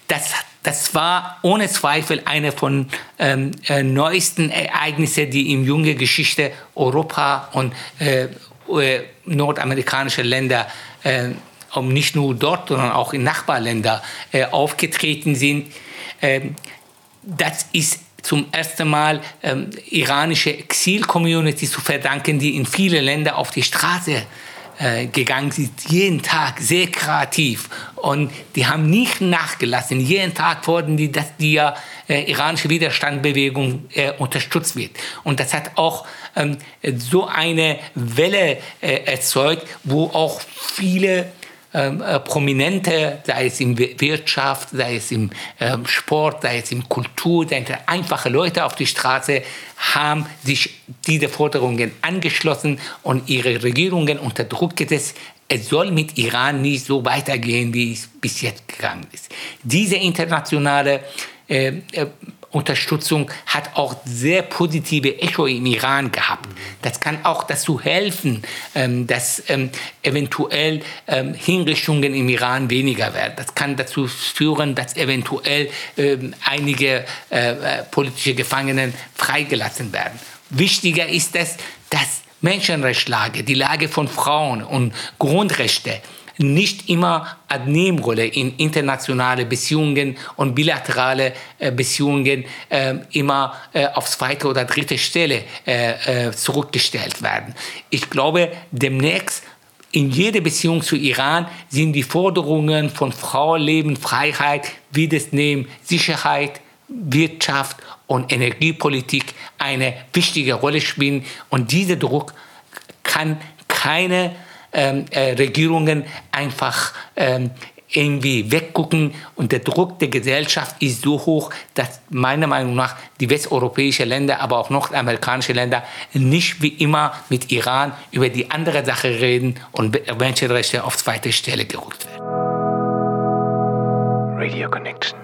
Das, das war ohne Zweifel eine von ähm, äh, neuesten Ereignissen, die in junge Geschichte Europa und äh, äh nordamerikanische Länder äh, um nicht nur dort, sondern auch in Nachbarländern äh, aufgetreten sind. Ähm, das ist zum ersten Mal ähm, iranische Exil-Community zu verdanken, die in viele Länder auf die Straße äh, gegangen sind, jeden Tag sehr kreativ und die haben nicht nachgelassen. Jeden Tag wurden die, dass die äh, iranische Widerstandsbewegung äh, unterstützt wird. Und das hat auch ähm, so eine Welle äh, erzeugt, wo auch viele Prominente, sei es in Wirtschaft, sei es im ähm, Sport, sei es in Kultur, sei es einfache Leute auf die Straße, haben sich diese Forderungen angeschlossen und ihre Regierungen unter Druck gesetzt. Es soll mit Iran nicht so weitergehen, wie es bis jetzt gegangen ist. Diese internationale äh, äh Unterstützung hat auch sehr positive Echo im Iran gehabt. Das kann auch dazu helfen, ähm, dass ähm, eventuell ähm, Hinrichtungen im Iran weniger werden. Das kann dazu führen, dass eventuell einige äh, äh, politische Gefangenen freigelassen werden. Wichtiger ist es, dass Menschenrechtslage, die Lage von Frauen und Grundrechte nicht immer eine Nebenrolle in internationale Beziehungen und bilaterale äh, Beziehungen äh, immer äh, auf zweite oder dritte Stelle äh, äh, zurückgestellt werden. Ich glaube, demnächst in jeder Beziehung zu Iran sind die Forderungen von Frau, Leben, Freiheit, wie das nehmen, Sicherheit, Wirtschaft und Energiepolitik eine wichtige Rolle spielen. Und dieser Druck kann keine ähm, äh, Regierungen einfach ähm, irgendwie weggucken und der Druck der Gesellschaft ist so hoch, dass meiner Meinung nach die westeuropäischen Länder, aber auch nordamerikanische Länder nicht wie immer mit Iran über die andere Sache reden und Menschenrechte auf zweite Stelle gerückt werden.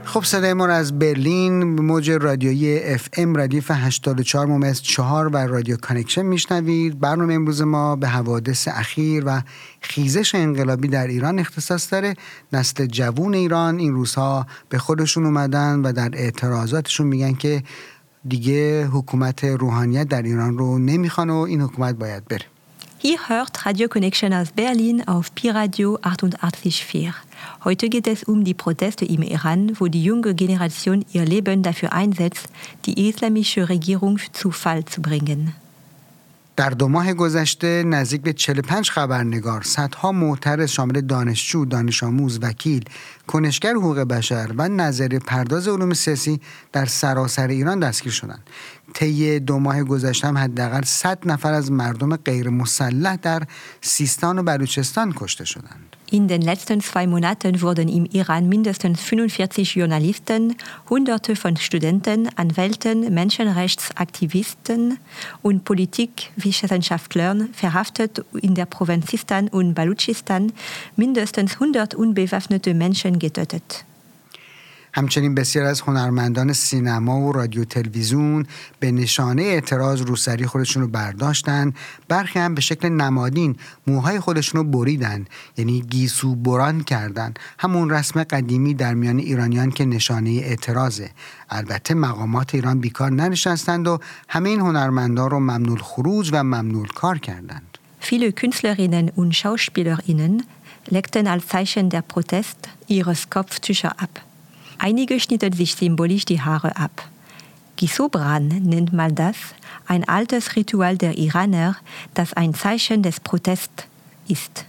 خب صدای ما از برلین موج رادیویی اف ام ردیف 84 ممیز 4 و رادیو کانکشن میشنوید. برنامه امروز ما به حوادث اخیر و خیزش انقلابی در ایران اختصاص داره. نسل جوون ایران این روزها به خودشون اومدن و در اعتراضاتشون میگن که دیگه حکومت روحانیت در ایران رو نمی‌خوان و این حکومت باید بره. Hier hört Radio Connection aus Berlin auf Pi Radio 88.4. Heute geht es um die Proteste im Iran, wo die junge Generation ihr Leben dafür einsetzt, die islamische Regierung zu Fall zu bringen. در دو ماه گذشته نزدیک به 45 خبرنگار، صدها معترض شامل دانشجو، دانش آموز، وکیل، کنشگر حقوق بشر و نظریه پرداز علوم سیاسی در سراسر ایران دستگیر شدند. طی دو ماه گذشته هم حداقل 100 نفر از مردم غیر مسلح در سیستان و بلوچستان کشته شدند. In den letzten zwei Monaten wurden im Iran mindestens 45 Journalisten, Hunderte von Studenten, Anwälten, Menschenrechtsaktivisten und Politikwissenschaftlern verhaftet in der Provinzistan und Baluchistan, mindestens 100 unbewaffnete Menschen getötet. همچنین بسیار از هنرمندان سینما و رادیو تلویزیون به نشانه اعتراض روسری خودشون رو برداشتن. برخی هم به شکل نمادین موهای خودشون رو بریدن یعنی گیسو بران کردن. همون رسم قدیمی در میان ایرانیان که نشانه اعتراضه. البته مقامات ایران بیکار ننشستند و همه این هنرمندان رو ممنول خروج و ممنول کار کردند. Viele Künstlerinnen und Schauspielerinnen legten als Zeichen der Protest ihres Kopftücher ab. Einige schnitten sich symbolisch die Haare ab. Gisobran nennt man das, ein altes Ritual der Iraner, das ein Zeichen des Protests ist.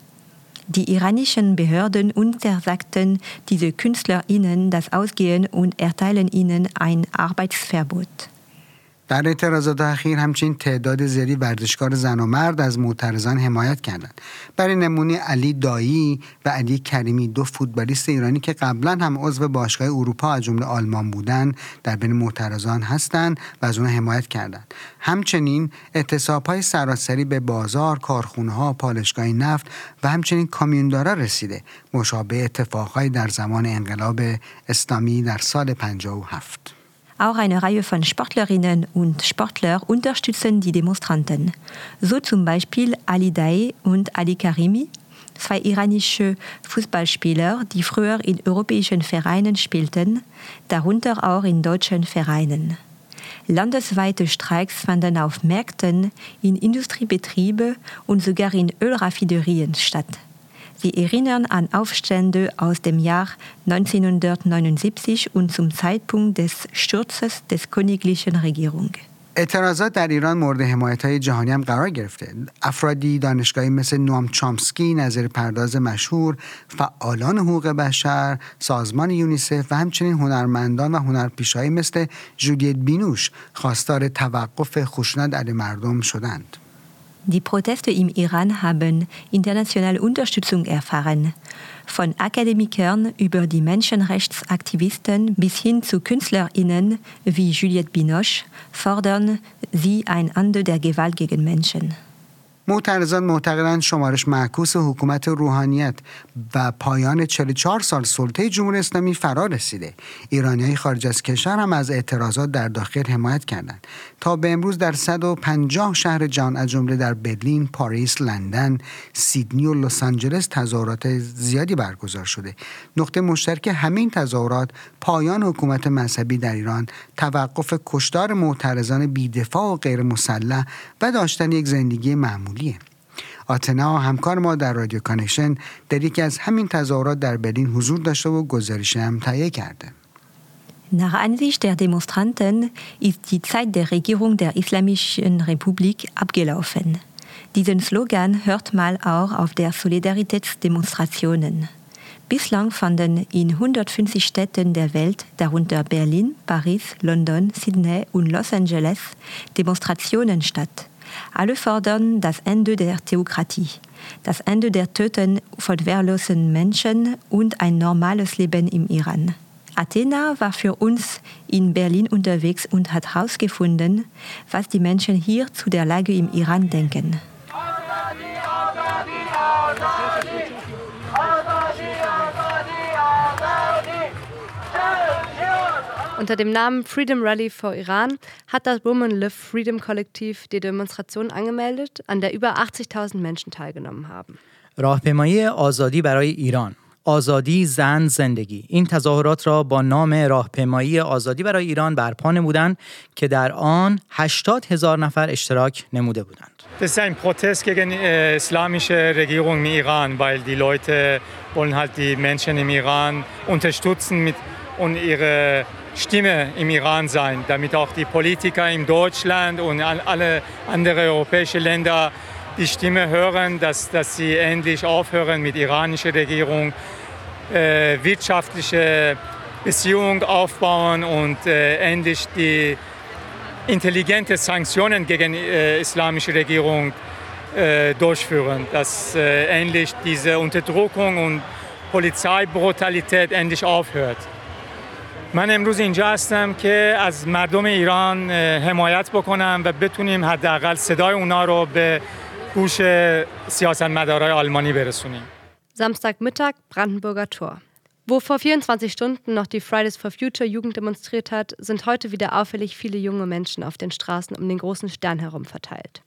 Die iranischen Behörden untersagten diese KünstlerInnen das Ausgehen und erteilen ihnen ein Arbeitsverbot. در اعتراضات اخیر همچنین تعداد زیادی ورزشکار زن و مرد از معترضان حمایت کردند. برای نمونه علی دایی و علی کریمی دو فوتبالیست ایرانی که قبلا هم عضو باشگاه اروپا از جمله آلمان بودند در بین معترضان هستند و از اونها حمایت کردند. همچنین اعتصاب های سراسری به بازار کارخونه ها پالشگاه نفت و همچنین کامیوندارا رسیده. مشابه اتفاقهایی در زمان انقلاب اسلامی در سال 57 Auch eine Reihe von Sportlerinnen und Sportler unterstützen die Demonstranten. So zum Beispiel Ali Daei und Ali Karimi, zwei iranische Fußballspieler, die früher in europäischen Vereinen spielten, darunter auch in deutschen Vereinen. Landesweite Streiks fanden auf Märkten, in Industriebetriebe und sogar in Ölraffinerien statt. Sie erinnern an Aufstände aus dem Jahr 1979 und zum Zeitpunkt des Sturzes des königlichen Regierung. اعتراضات در ایران مورد حمایت های جهانی هم قرار گرفته افرادی دانشگاهی مثل نوام چامسکی نظر پرداز مشهور فعالان حقوق بشر سازمان یونیسف و همچنین هنرمندان و هنرپیشهایی مثل جولیت بینوش خواستار توقف خشونت علیه مردم شدند Die Proteste im Iran haben internationale Unterstützung erfahren. Von Akademikern über die Menschenrechtsaktivisten bis hin zu KünstlerInnen wie Juliette Binoche fordern sie ein Ende der Gewalt gegen Menschen. معترضان معتقدند شمارش معکوس حکومت روحانیت و پایان 44 سال سلطه جمهوری اسلامی فرا رسیده. ایرانی های خارج از کشور هم از اعتراضات در داخل حمایت کردند. تا به امروز در 150 شهر جهان از جمله در برلین، پاریس، لندن، سیدنی و لس آنجلس تظاهرات زیادی برگزار شده. نقطه مشترک همین تظاهرات پایان حکومت مذهبی در ایران توقف کشتار معترضان بیدفاع و غیر مسلح و داشتن یک زندگی معمولیه آتنا همکار ما در رادیو کانکشن در یکی از همین تظاهرات در برلین حضور داشته و گزارش هم تهیه کرده Nach Ansicht der Demonstranten ist die Zeit der Regierung der Islamischen Republik abgelaufen. Diesen Slogan hört man auch auf der Solidaritätsdemonstrationen. Bislang fanden in 150 Städten der Welt, darunter Berlin, Paris, London, Sydney und Los Angeles, Demonstrationen statt. Alle fordern das Ende der Theokratie, das Ende der Töten von wehrlosen Menschen und ein normales Leben im Iran. Athena war für uns in Berlin unterwegs und hat herausgefunden, was die Menschen hier zu der Lage im Iran denken. Unter dem Namen Freedom Rally for Iran hat das Women Live Freedom Kollektiv die Demonstration angemeldet, an der über 80.000 Menschen teilgenommen haben. راهپیمایی آزادی برای ایران آزادی زن زندگی این تظاهرات را با نام راهپیمایی آزادی برای ایران برپا نمودند که در آن 80 هزار نفر اشتراک نموده بودند Das ist ein Protest gegen die islamische Regierung im Iran, weil die Leute wollen halt die Menschen im Iran unterstützen mit, und ihre Stimme im Iran sein, damit auch die Politiker in Deutschland und alle anderen europäischen Länder die Stimme hören, dass, dass sie endlich aufhören mit der iranischen Regierung, äh, wirtschaftliche Beziehungen aufbauen und äh, endlich die intelligente Sanktionen gegen äh, islamische Regierung äh, durchführen, dass äh, endlich diese Unterdrückung und Polizeibrutalität endlich aufhört. من امروز اینجا هستم که از مردم ایران حمایت بکنم و بتونیم حداقل صدای اونا رو به گوش سیاستمدارای آلمانی برسونیم. Samstagmittag Brandenburger Tor. Wo vor 24 Stunden noch die Fridays for Future Jugend demonstriert hat, sind heute wieder auffällig viele junge Menschen auf den Straßen um den großen Stern herum verteilt.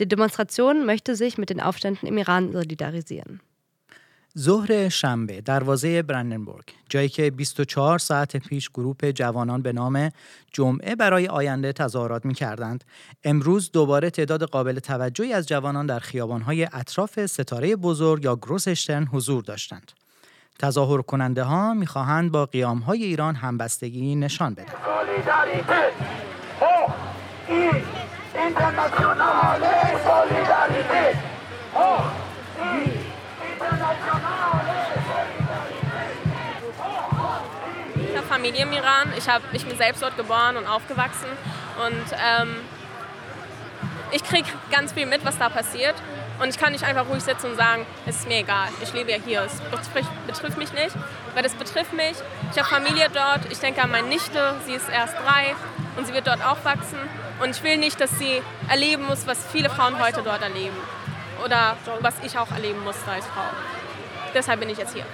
Die Demonstration möchte sich mit den Aufständen im Iran solidarisieren. ظهر شنبه دروازه برندنبورگ جایی که 24 ساعت پیش گروه جوانان به نام جمعه برای آینده تظاهرات می کردند امروز دوباره تعداد قابل توجهی از جوانان در خیابانهای اطراف ستاره بزرگ یا گروسشترن حضور داشتند. تظاهر کننده ها می خواهند با قیام های ایران همبستگی نشان بدهند Familie im Iran. Ich, hab, ich bin selbst dort geboren und aufgewachsen. Und ähm, ich kriege ganz viel mit, was da passiert. Und ich kann nicht einfach ruhig sitzen und sagen, es ist mir egal, ich lebe ja hier, es betrifft, betrifft mich nicht. Weil es betrifft mich. Ich habe Familie dort, ich denke an meine Nichte, sie ist erst drei und sie wird dort aufwachsen. Und ich will nicht, dass sie erleben muss, was viele Frauen heute dort erleben. Oder was ich auch erleben muss als Frau. Deshalb bin ich jetzt hier.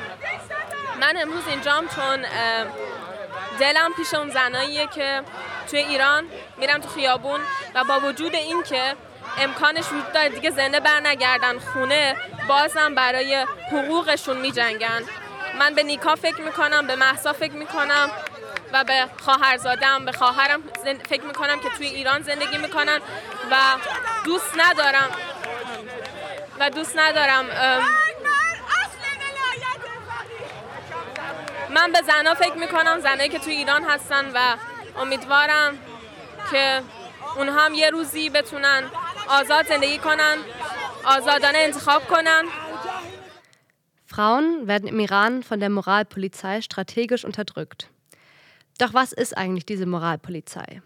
Meine Hussein Jomton äh, دلم پیش اون زناییه که توی ایران میرم تو خیابون و با وجود اینکه امکانش وجود داره دیگه زنده برنگردن خونه بازم برای حقوقشون میجنگن. من به نیکا فکر می‌کنم به محسا فکر می‌کنم و به خواهرزادم به خواهرم فکر می‌کنم که توی ایران زندگی می‌کنن و دوست ندارم. و دوست ندارم من به زنها فکر میکنم زنایی که توی ایران هستن و امیدوارم که اونها هم یه روزی بتونن آزاد زندگی کنن آزادانه انتخاب کنن Frauen werden im Iran von der Moralpolizei strategisch unterdrückt. Doch was ist eigentlich diese Moralpolizei?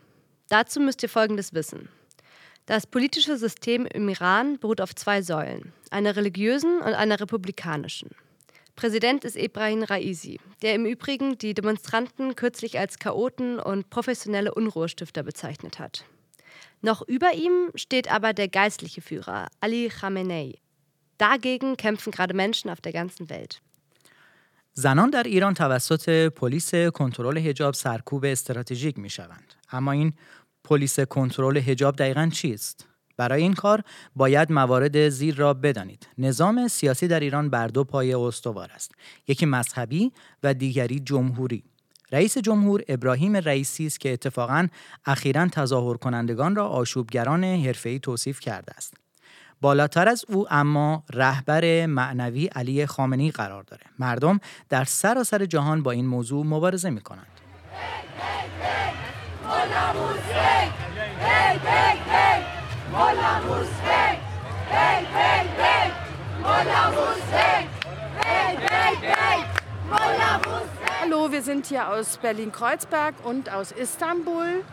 Dazu müsst ihr Folgendes wissen. Das politische System im Iran beruht auf zwei Säulen, einer religiösen und einer republikanischen. Präsident ist Ebrahim Raisi, der im Übrigen die Demonstranten kürzlich als Chaoten und professionelle Unruhestifter bezeichnet hat. Noch über ihm steht aber der geistliche Führer Ali Khamenei. Dagegen kämpfen gerade Menschen auf der ganzen Welt. زنان در ایران توسط پلیس کنترل حجاب سرکوب استراتژیک می شوند. اما این پلیس کنترل حجاب دقیقا چیست؟ برای این کار باید موارد زیر را بدانید. نظام سیاسی در ایران بر دو پایه استوار است. یکی مذهبی و دیگری جمهوری. رئیس جمهور ابراهیم رئیسی است که اتفاقا اخیرا تظاهر کنندگان را آشوبگران حرفه‌ای توصیف کرده است. بالاتر از او اما رهبر معنوی علی خامنه‌ای قرار داره. مردم در سراسر جهان با این موضوع مبارزه می کنند. Hallo, wir sind hier aus Berlin-Kreuzberg und aus Istanbul.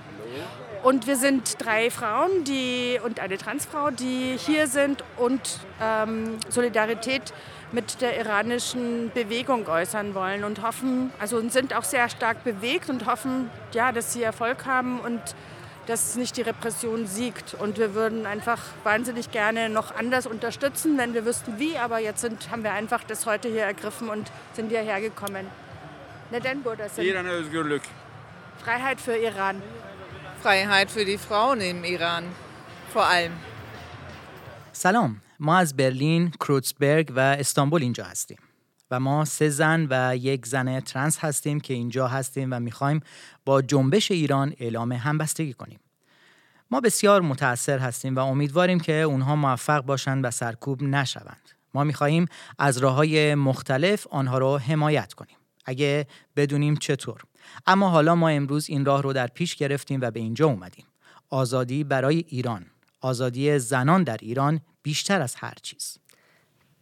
Und wir sind drei Frauen die, und eine Transfrau, die hier sind und ähm, Solidarität mit der iranischen Bewegung äußern wollen und hoffen, also sind auch sehr stark bewegt und hoffen, ja, dass sie Erfolg haben und dass nicht die Repression siegt. Und wir würden einfach wahnsinnig gerne noch anders unterstützen, wenn wir wüssten wie, aber jetzt sind, haben wir einfach das heute hier ergriffen und sind hierher gekommen. Neden buradasın? İran özgürlük. Freiheit für Iran. Freiheit für die Frauen im Iran vor allem. سلام ما از برلین، کروتسبرگ و استانبول اینجا هستیم و ما سه زن و یک زن ترنس هستیم که اینجا هستیم و می‌خوایم با جنبش ایران اعلام همبستگی کنیم. ما بسیار متأثر هستیم و امیدواریم که اونها موفق باشند و سرکوب نشوند. ما می‌خواهیم از راه های مختلف آنها را حمایت کنیم. اگه بدونیم چطور. اما حالا ما امروز این راه رو در پیش گرفتیم و به اینجا اومدیم. آزادی برای ایران. آزادی زنان در ایران بیشتر از هر چیز.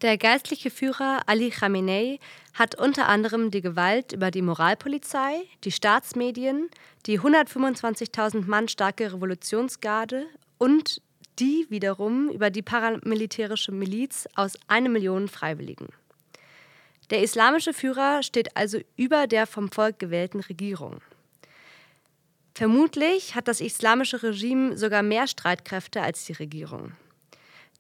Der geistliche Führer Ali Khamenei hat unter anderem die Gewalt über die Moralpolizei, die Staatsmedien, die 125.000 Mann starke Revolutionsgarde und die wiederum über die paramilitärische Miliz aus eine Million Freiwilligen. Der islamische Führer steht also über der vom Volk gewählten Regierung. Vermutlich hat das islamische Regime sogar mehr Streitkräfte als die Regierung.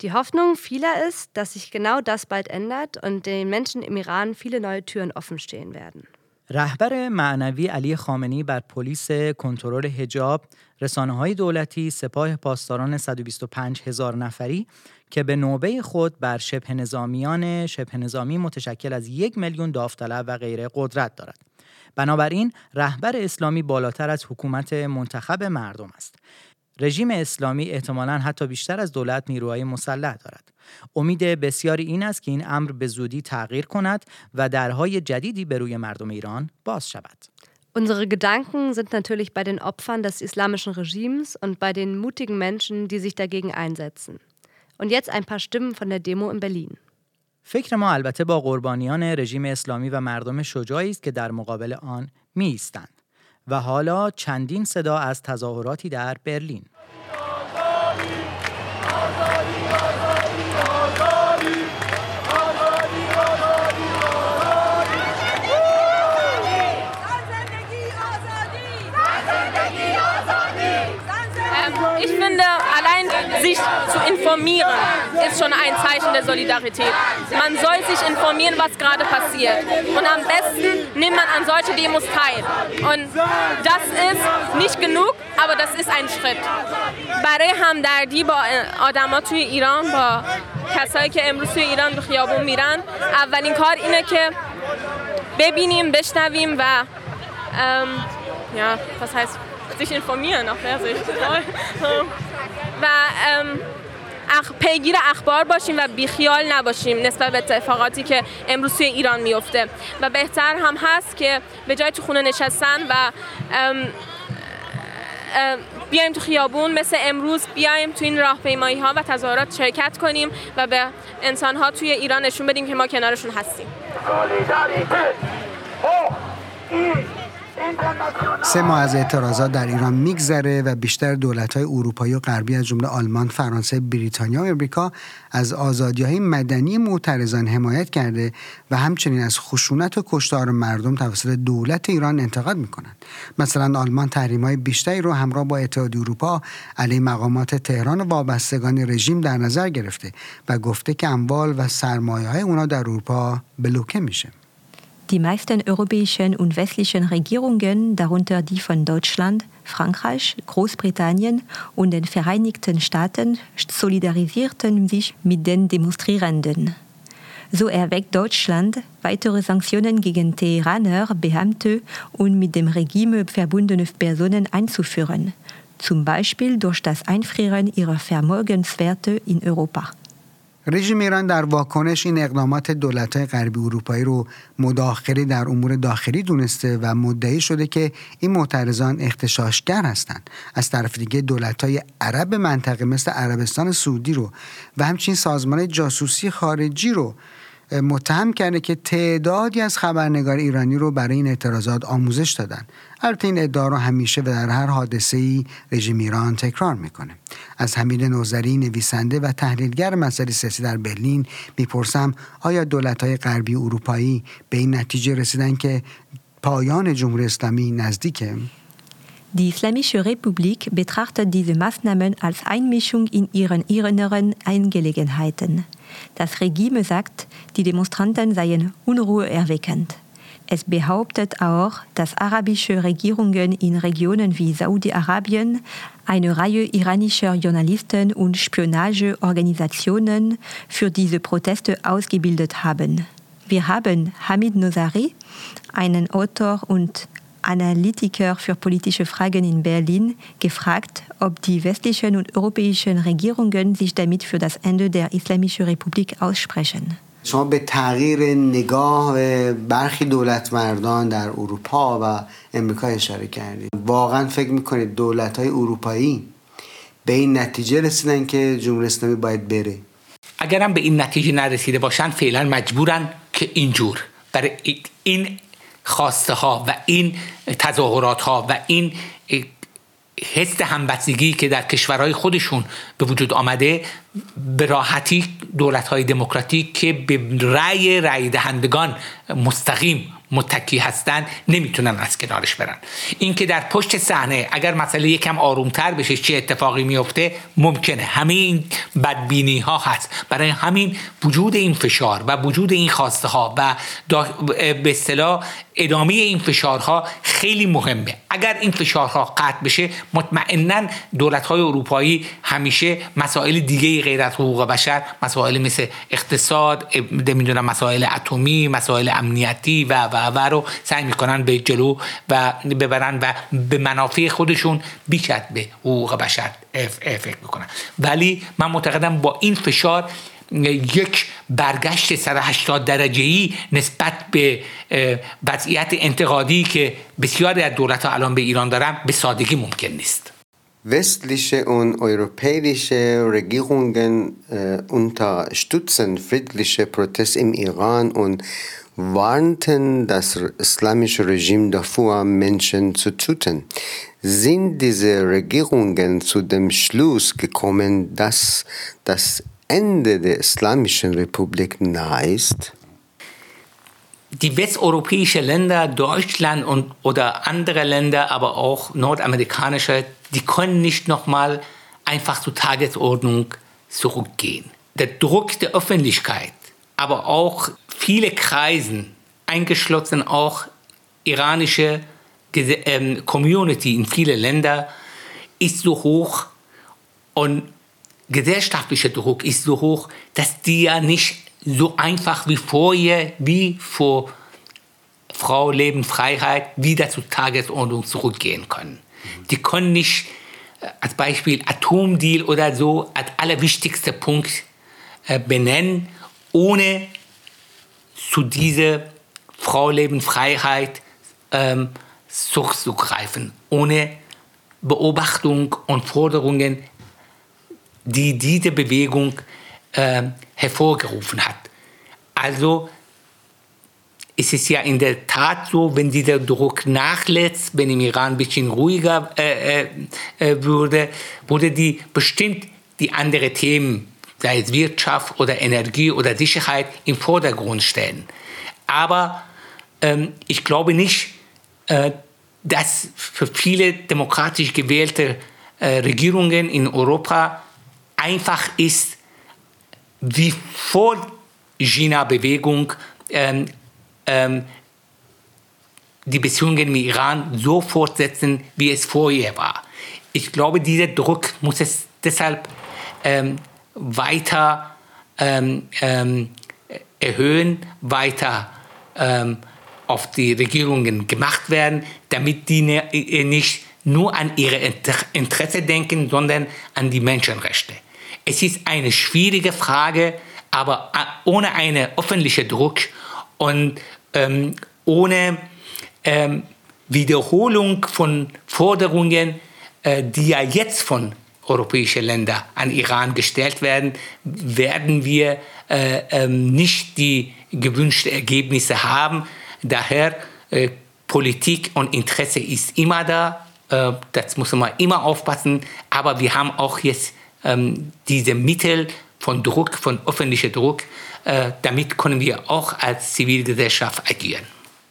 Die Hoffnung vieler ist, dass sich genau das bald ändert und den Menschen im Iran viele neue Türen offen stehen werden. رهبر معنوی علی خامنی بر پلیس کنترل حجاب، رسانه های دولتی، سپاه پاسداران 125 هزار نفری که به نوبه خود بر شبه نظامیان شبه نظامی متشکل از یک میلیون داوطلب و غیره قدرت دارد. بنابراین رهبر اسلامی بالاتر از حکومت منتخب مردم است. رژیم اسلامی احتمالا حتی بیشتر از دولت نیروهای مسلح دارد. امید بسیاری این است که این امر به زودی تغییر کند و درهای جدیدی به روی مردم ایران باز شود. Unsere Gedanken sind natürlich bei den Opfern des islamischen Regimes und bei den mutigen Menschen, die sich dagegen einsetzen. Und jetzt ein paar Stimmen von der Demo in Berlin. فکر ما البته با قربانیان رژیم اسلامی و مردم شجاعی است که در مقابل آن می ایستند و حالا چندین صدا از تظاهراتی در برلین. sich zu informieren, ist schon ein Zeichen der Solidarität. Man soll sich informieren, was gerade passiert. Und am besten nimmt man an solche Demos teil. Und das ist nicht genug, aber das ist ein Schritt. برای همدردی با آدما توی ایران با کسایی که امروز توی ایران به خیابون میرن اولین کار اینه که ببینیم بشنویم و ام، ja, was heißt sich informieren. Auf der Sicht و اخ... پیگیر اخبار باشیم و بیخیال نباشیم نسبت به اتفاقاتی که امروز توی ایران میفته. و بهتر هم هست که به جای تو خونه نشستن و ام، بیایم تو خیابون مثل امروز بیایم تو این راهپیمایی ها و تظاهرات شرکت کنیم و به انسان ها توی ایران نشون بدیم که ما کنارشون هستیم. سه ماه از اعتراضات در ایران میگذره و بیشتر دولت‌های اروپایی و غربی از جمله آلمان، فرانسه، بریتانیا و امریکا از آزادی‌های مدنی معترضان حمایت کرده و همچنین از خشونت و کشتار مردم توسط دولت ایران انتقاد می‌کنند. مثلا آلمان تحریم‌های بیشتری رو همراه با اتحادیه اروپا علیه مقامات تهران و وابستگان رژیم در نظر گرفته و گفته که اموال و سرمایه‌های اونا در اروپا بلوکه میشه. Die meisten europäischen und westlichen Regierungen, darunter die von Deutschland, Frankreich, Großbritannien und den Vereinigten Staaten, solidarisierten sich mit den Demonstrierenden. So erweckt Deutschland weitere Sanktionen gegen Teheraner, Beamte und mit dem Regime verbundene Personen einzuführen, zum Beispiel durch das Einfrieren ihrer Vermögenswerte in Europa. رژیم ایران در واکنش این اقدامات دولت‌های غربی اروپایی رو مداخله در امور داخلی دونسته و مدعی شده که این معترضان اختشاشگر هستند. از طرف دیگه دولت‌های عرب منطقه مثل عربستان سعودی رو و همچنین سازمان جاسوسی خارجی رو متهم کرده که تعدادی از خبرنگار ایرانی رو برای این اعتراضات آموزش دادن. البته این ادعا رو همیشه و در هر حادثه ای رژیم ایران تکرار می‌کنه. از حمید نوزری نویسنده و تحلیلگر مسائل سیاسی در برلین می‌پرسم آیا دولت های غربی اروپایی به این نتیجه رسیدن که پایان جمهوری اسلامی نزدیکه؟ Die Islamische Republik betrachtet diese Maßnahmen als Einmischung in ihren inneren Angelegenheiten. Das Regime sagt, die Demonstranten seien unruheerweckend. Es behauptet auch, dass arabische Regierungen in Regionen wie Saudi-Arabien eine Reihe iranischer Journalisten und Spionageorganisationen für diese Proteste ausgebildet haben. Wir haben Hamid Nozari, einen Autor und Analytiker für politische Fragen in Berlin, gefragt, ob die westlichen und europäischen Regierungen sich damit für das Ende der Islamischen Republik aussprechen. شما به تغییر نگاه برخی دولت مردان در اروپا و امریکا اشاره کردید واقعا فکر میکنید دولت های اروپایی به این نتیجه رسیدن که جمهوری اسلامی باید بره اگرم به این نتیجه نرسیده باشن فعلا مجبورن که اینجور برای این خواسته ها و این تظاهرات ها و این حس همبستگی که در کشورهای خودشون به وجود آمده به راحتی دولت های دموکراتیک که به رأی رأی دهندگان مستقیم متکی هستند نمی‌تونن از کنارش برن. اینکه در پشت صحنه اگر مسئله یکم آرومتر بشه چه اتفاقی میفته؟ ممکنه. همه این بدبینی ها هست. برای همین وجود این فشار و وجود این خواسته ها و به اصطلاح ادامه این فشارها خیلی مهمه. اگر این فشارها قطع بشه مطمئنا دولت های اروپایی همیشه مسائل دیگه غیر از حقوق بشر مسائل مثل اقتصاد نمی‌دونم مسائل اتمی مسائل امنیتی و و و رو سعی می‌کنن به جلو و ببرن و به منافع خودشون بیشتر به حقوق بشر فکر می‌کنن. ولی من معتقدم با این فشار یک برگشت 180 درجه ای نسبت به وضعیت انتقادی که بسیاری از دولت ها الان به ایران دارن به سادگی ممکن نیست. Westliche und europäische Regierungen äh, unterstützen friedliche Proteste im Iran und warnten das islamische Regime davor, Menschen zu töten. Sind diese Regierungen zu dem Schluss gekommen, dass das Ende der Islamischen Republik nahe ist? Die westeuropäischen Länder, Deutschland und, oder andere Länder, aber auch nordamerikanische, die können nicht nochmal einfach zur Tagesordnung zurückgehen. Der Druck der Öffentlichkeit, aber auch viele Kreisen, eingeschlossen auch iranische ähm, Community in viele Länder, ist so hoch und gesellschaftlicher Druck ist so hoch, dass die ja nicht so einfach wie vorher, wie vor Frau, Leben, Freiheit wieder zur Tagesordnung zurückgehen können. Die können nicht äh, als Beispiel Atomdeal oder so als allerwichtigster Punkt äh, benennen, ohne zu dieser Frau, Leben, Freiheit ähm, zurückzugreifen, ohne Beobachtung und Forderungen, die diese Bewegung äh, hervorgerufen hat. Also es ist ja in der Tat so, wenn dieser Druck nachlässt, wenn im Iran ein bisschen ruhiger äh, äh, äh würde, würde die bestimmt die anderen Themen, sei es Wirtschaft oder Energie oder Sicherheit, im Vordergrund stellen. Aber ähm, ich glaube nicht, äh, dass für viele demokratisch gewählte äh, Regierungen in Europa einfach ist, wie vor China-Bewegung ähm, ähm, die Beziehungen mit Iran so fortsetzen, wie es vorher war. Ich glaube, dieser Druck muss es deshalb ähm, weiter ähm, ähm, erhöhen, weiter ähm, auf die Regierungen gemacht werden, damit die ne, äh, nicht nur an ihre Interesse denken, sondern an die Menschenrechte. Es ist eine schwierige Frage, aber äh, ohne einen öffentlichen Druck und ähm, ohne ähm, Wiederholung von Forderungen, äh, die ja jetzt von europäischen Ländern an Iran gestellt werden, werden wir äh, ähm, nicht die gewünschten Ergebnisse haben. Daher äh, Politik und Interesse ist immer da. Äh, das muss man immer aufpassen. Aber wir haben auch jetzt ähm, diese Mittel von Druck, von öffentlichem Druck, äh, damit können wir auch als Zivilgesellschaft agieren.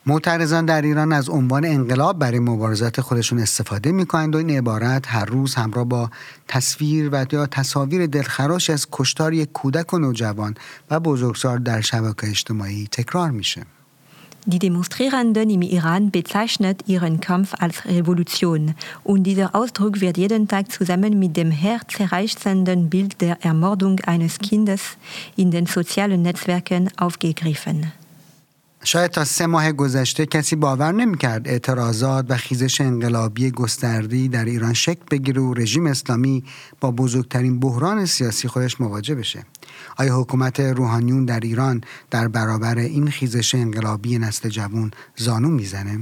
معترضان در ایران از عنوان انقلاب برای مبارزات خودشون استفاده می‌کنند و این عبارت هر روز همراه با تصویر و یا تصاویر دلخراش از کشتار یک کودک و نوجوان و بزرگسال در شبکه اجتماعی تکرار میشه. Die Demonstrierenden im Iran bezeichnet ihren Kampf als Revolution und dieser Ausdruck wird jeden Tag zusammen mit dem herzerreißenden Bild der Ermordung eines Kindes in den sozialen Netzwerken aufgegriffen. شاید تا سه ماه گذشته کسی باور نمی‌کرد اعتراضات و خیزش انقلابی گستردی در ایران شکل بگیره و رژیم اسلامی با بزرگترین بحران سیاسی خودش مواجه بشه. آیا حکومت روحانیون در ایران در برابر این خیزش انقلابی نسل جوان زانو می‌زنه؟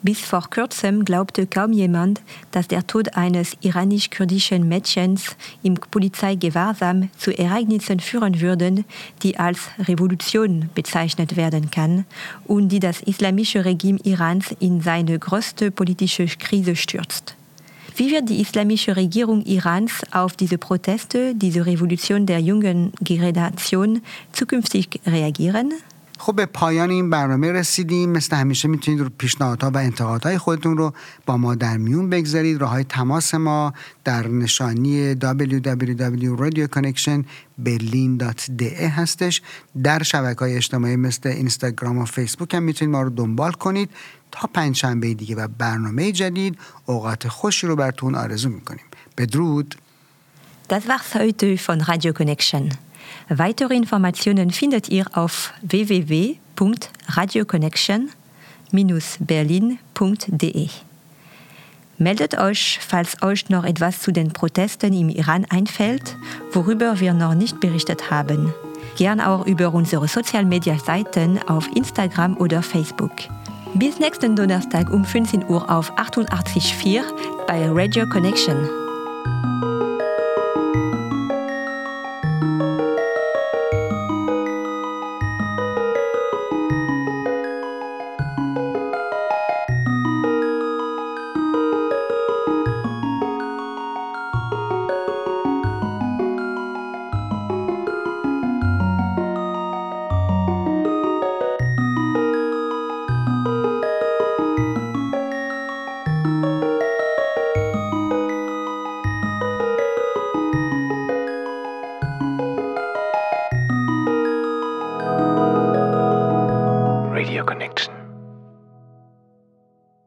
Bis vor kurzem glaubte kaum jemand, dass der Tod eines iranisch-kurdischen Mädchens im Polizeigewahrsam zu Ereignissen führen würden, die als Revolution bezeichnet werden kann und die das islamische Regime Irans in seine größte politische Krise stürzt. Wie wird die islamische Regierung Irans auf diese Proteste, diese Revolution der jungen Generation zukünftig reagieren? خب به پایان این برنامه رسیدیم. مثل همیشه می‌تونید رو پیشنهادها و انتقادهای خودتون رو با ما در میون بگذارید. راه های تماس ما در نشانی www.radioconnection.berlin.de هستش. در شبکه های اجتماعی مثل اینستاگرام و فیسبوک هم می‌تونید ما رو دنبال کنید. تا پنج شنبه دیگه و برنامه جدید اوقات خوشی رو براتون آرزو می‌کنیم. بدرود. Das war's heute von Radio Connection. Weitere Informationen findet ihr auf www.radioconnection-berlin.de. Meldet euch, falls euch noch etwas zu den Protesten im Iran einfällt, worüber wir noch nicht berichtet haben. Gern auch über unsere Social-Media-Seiten auf Instagram oder Facebook. Bis nächsten Donnerstag um 15 Uhr auf 88.4 bei Radio Connection.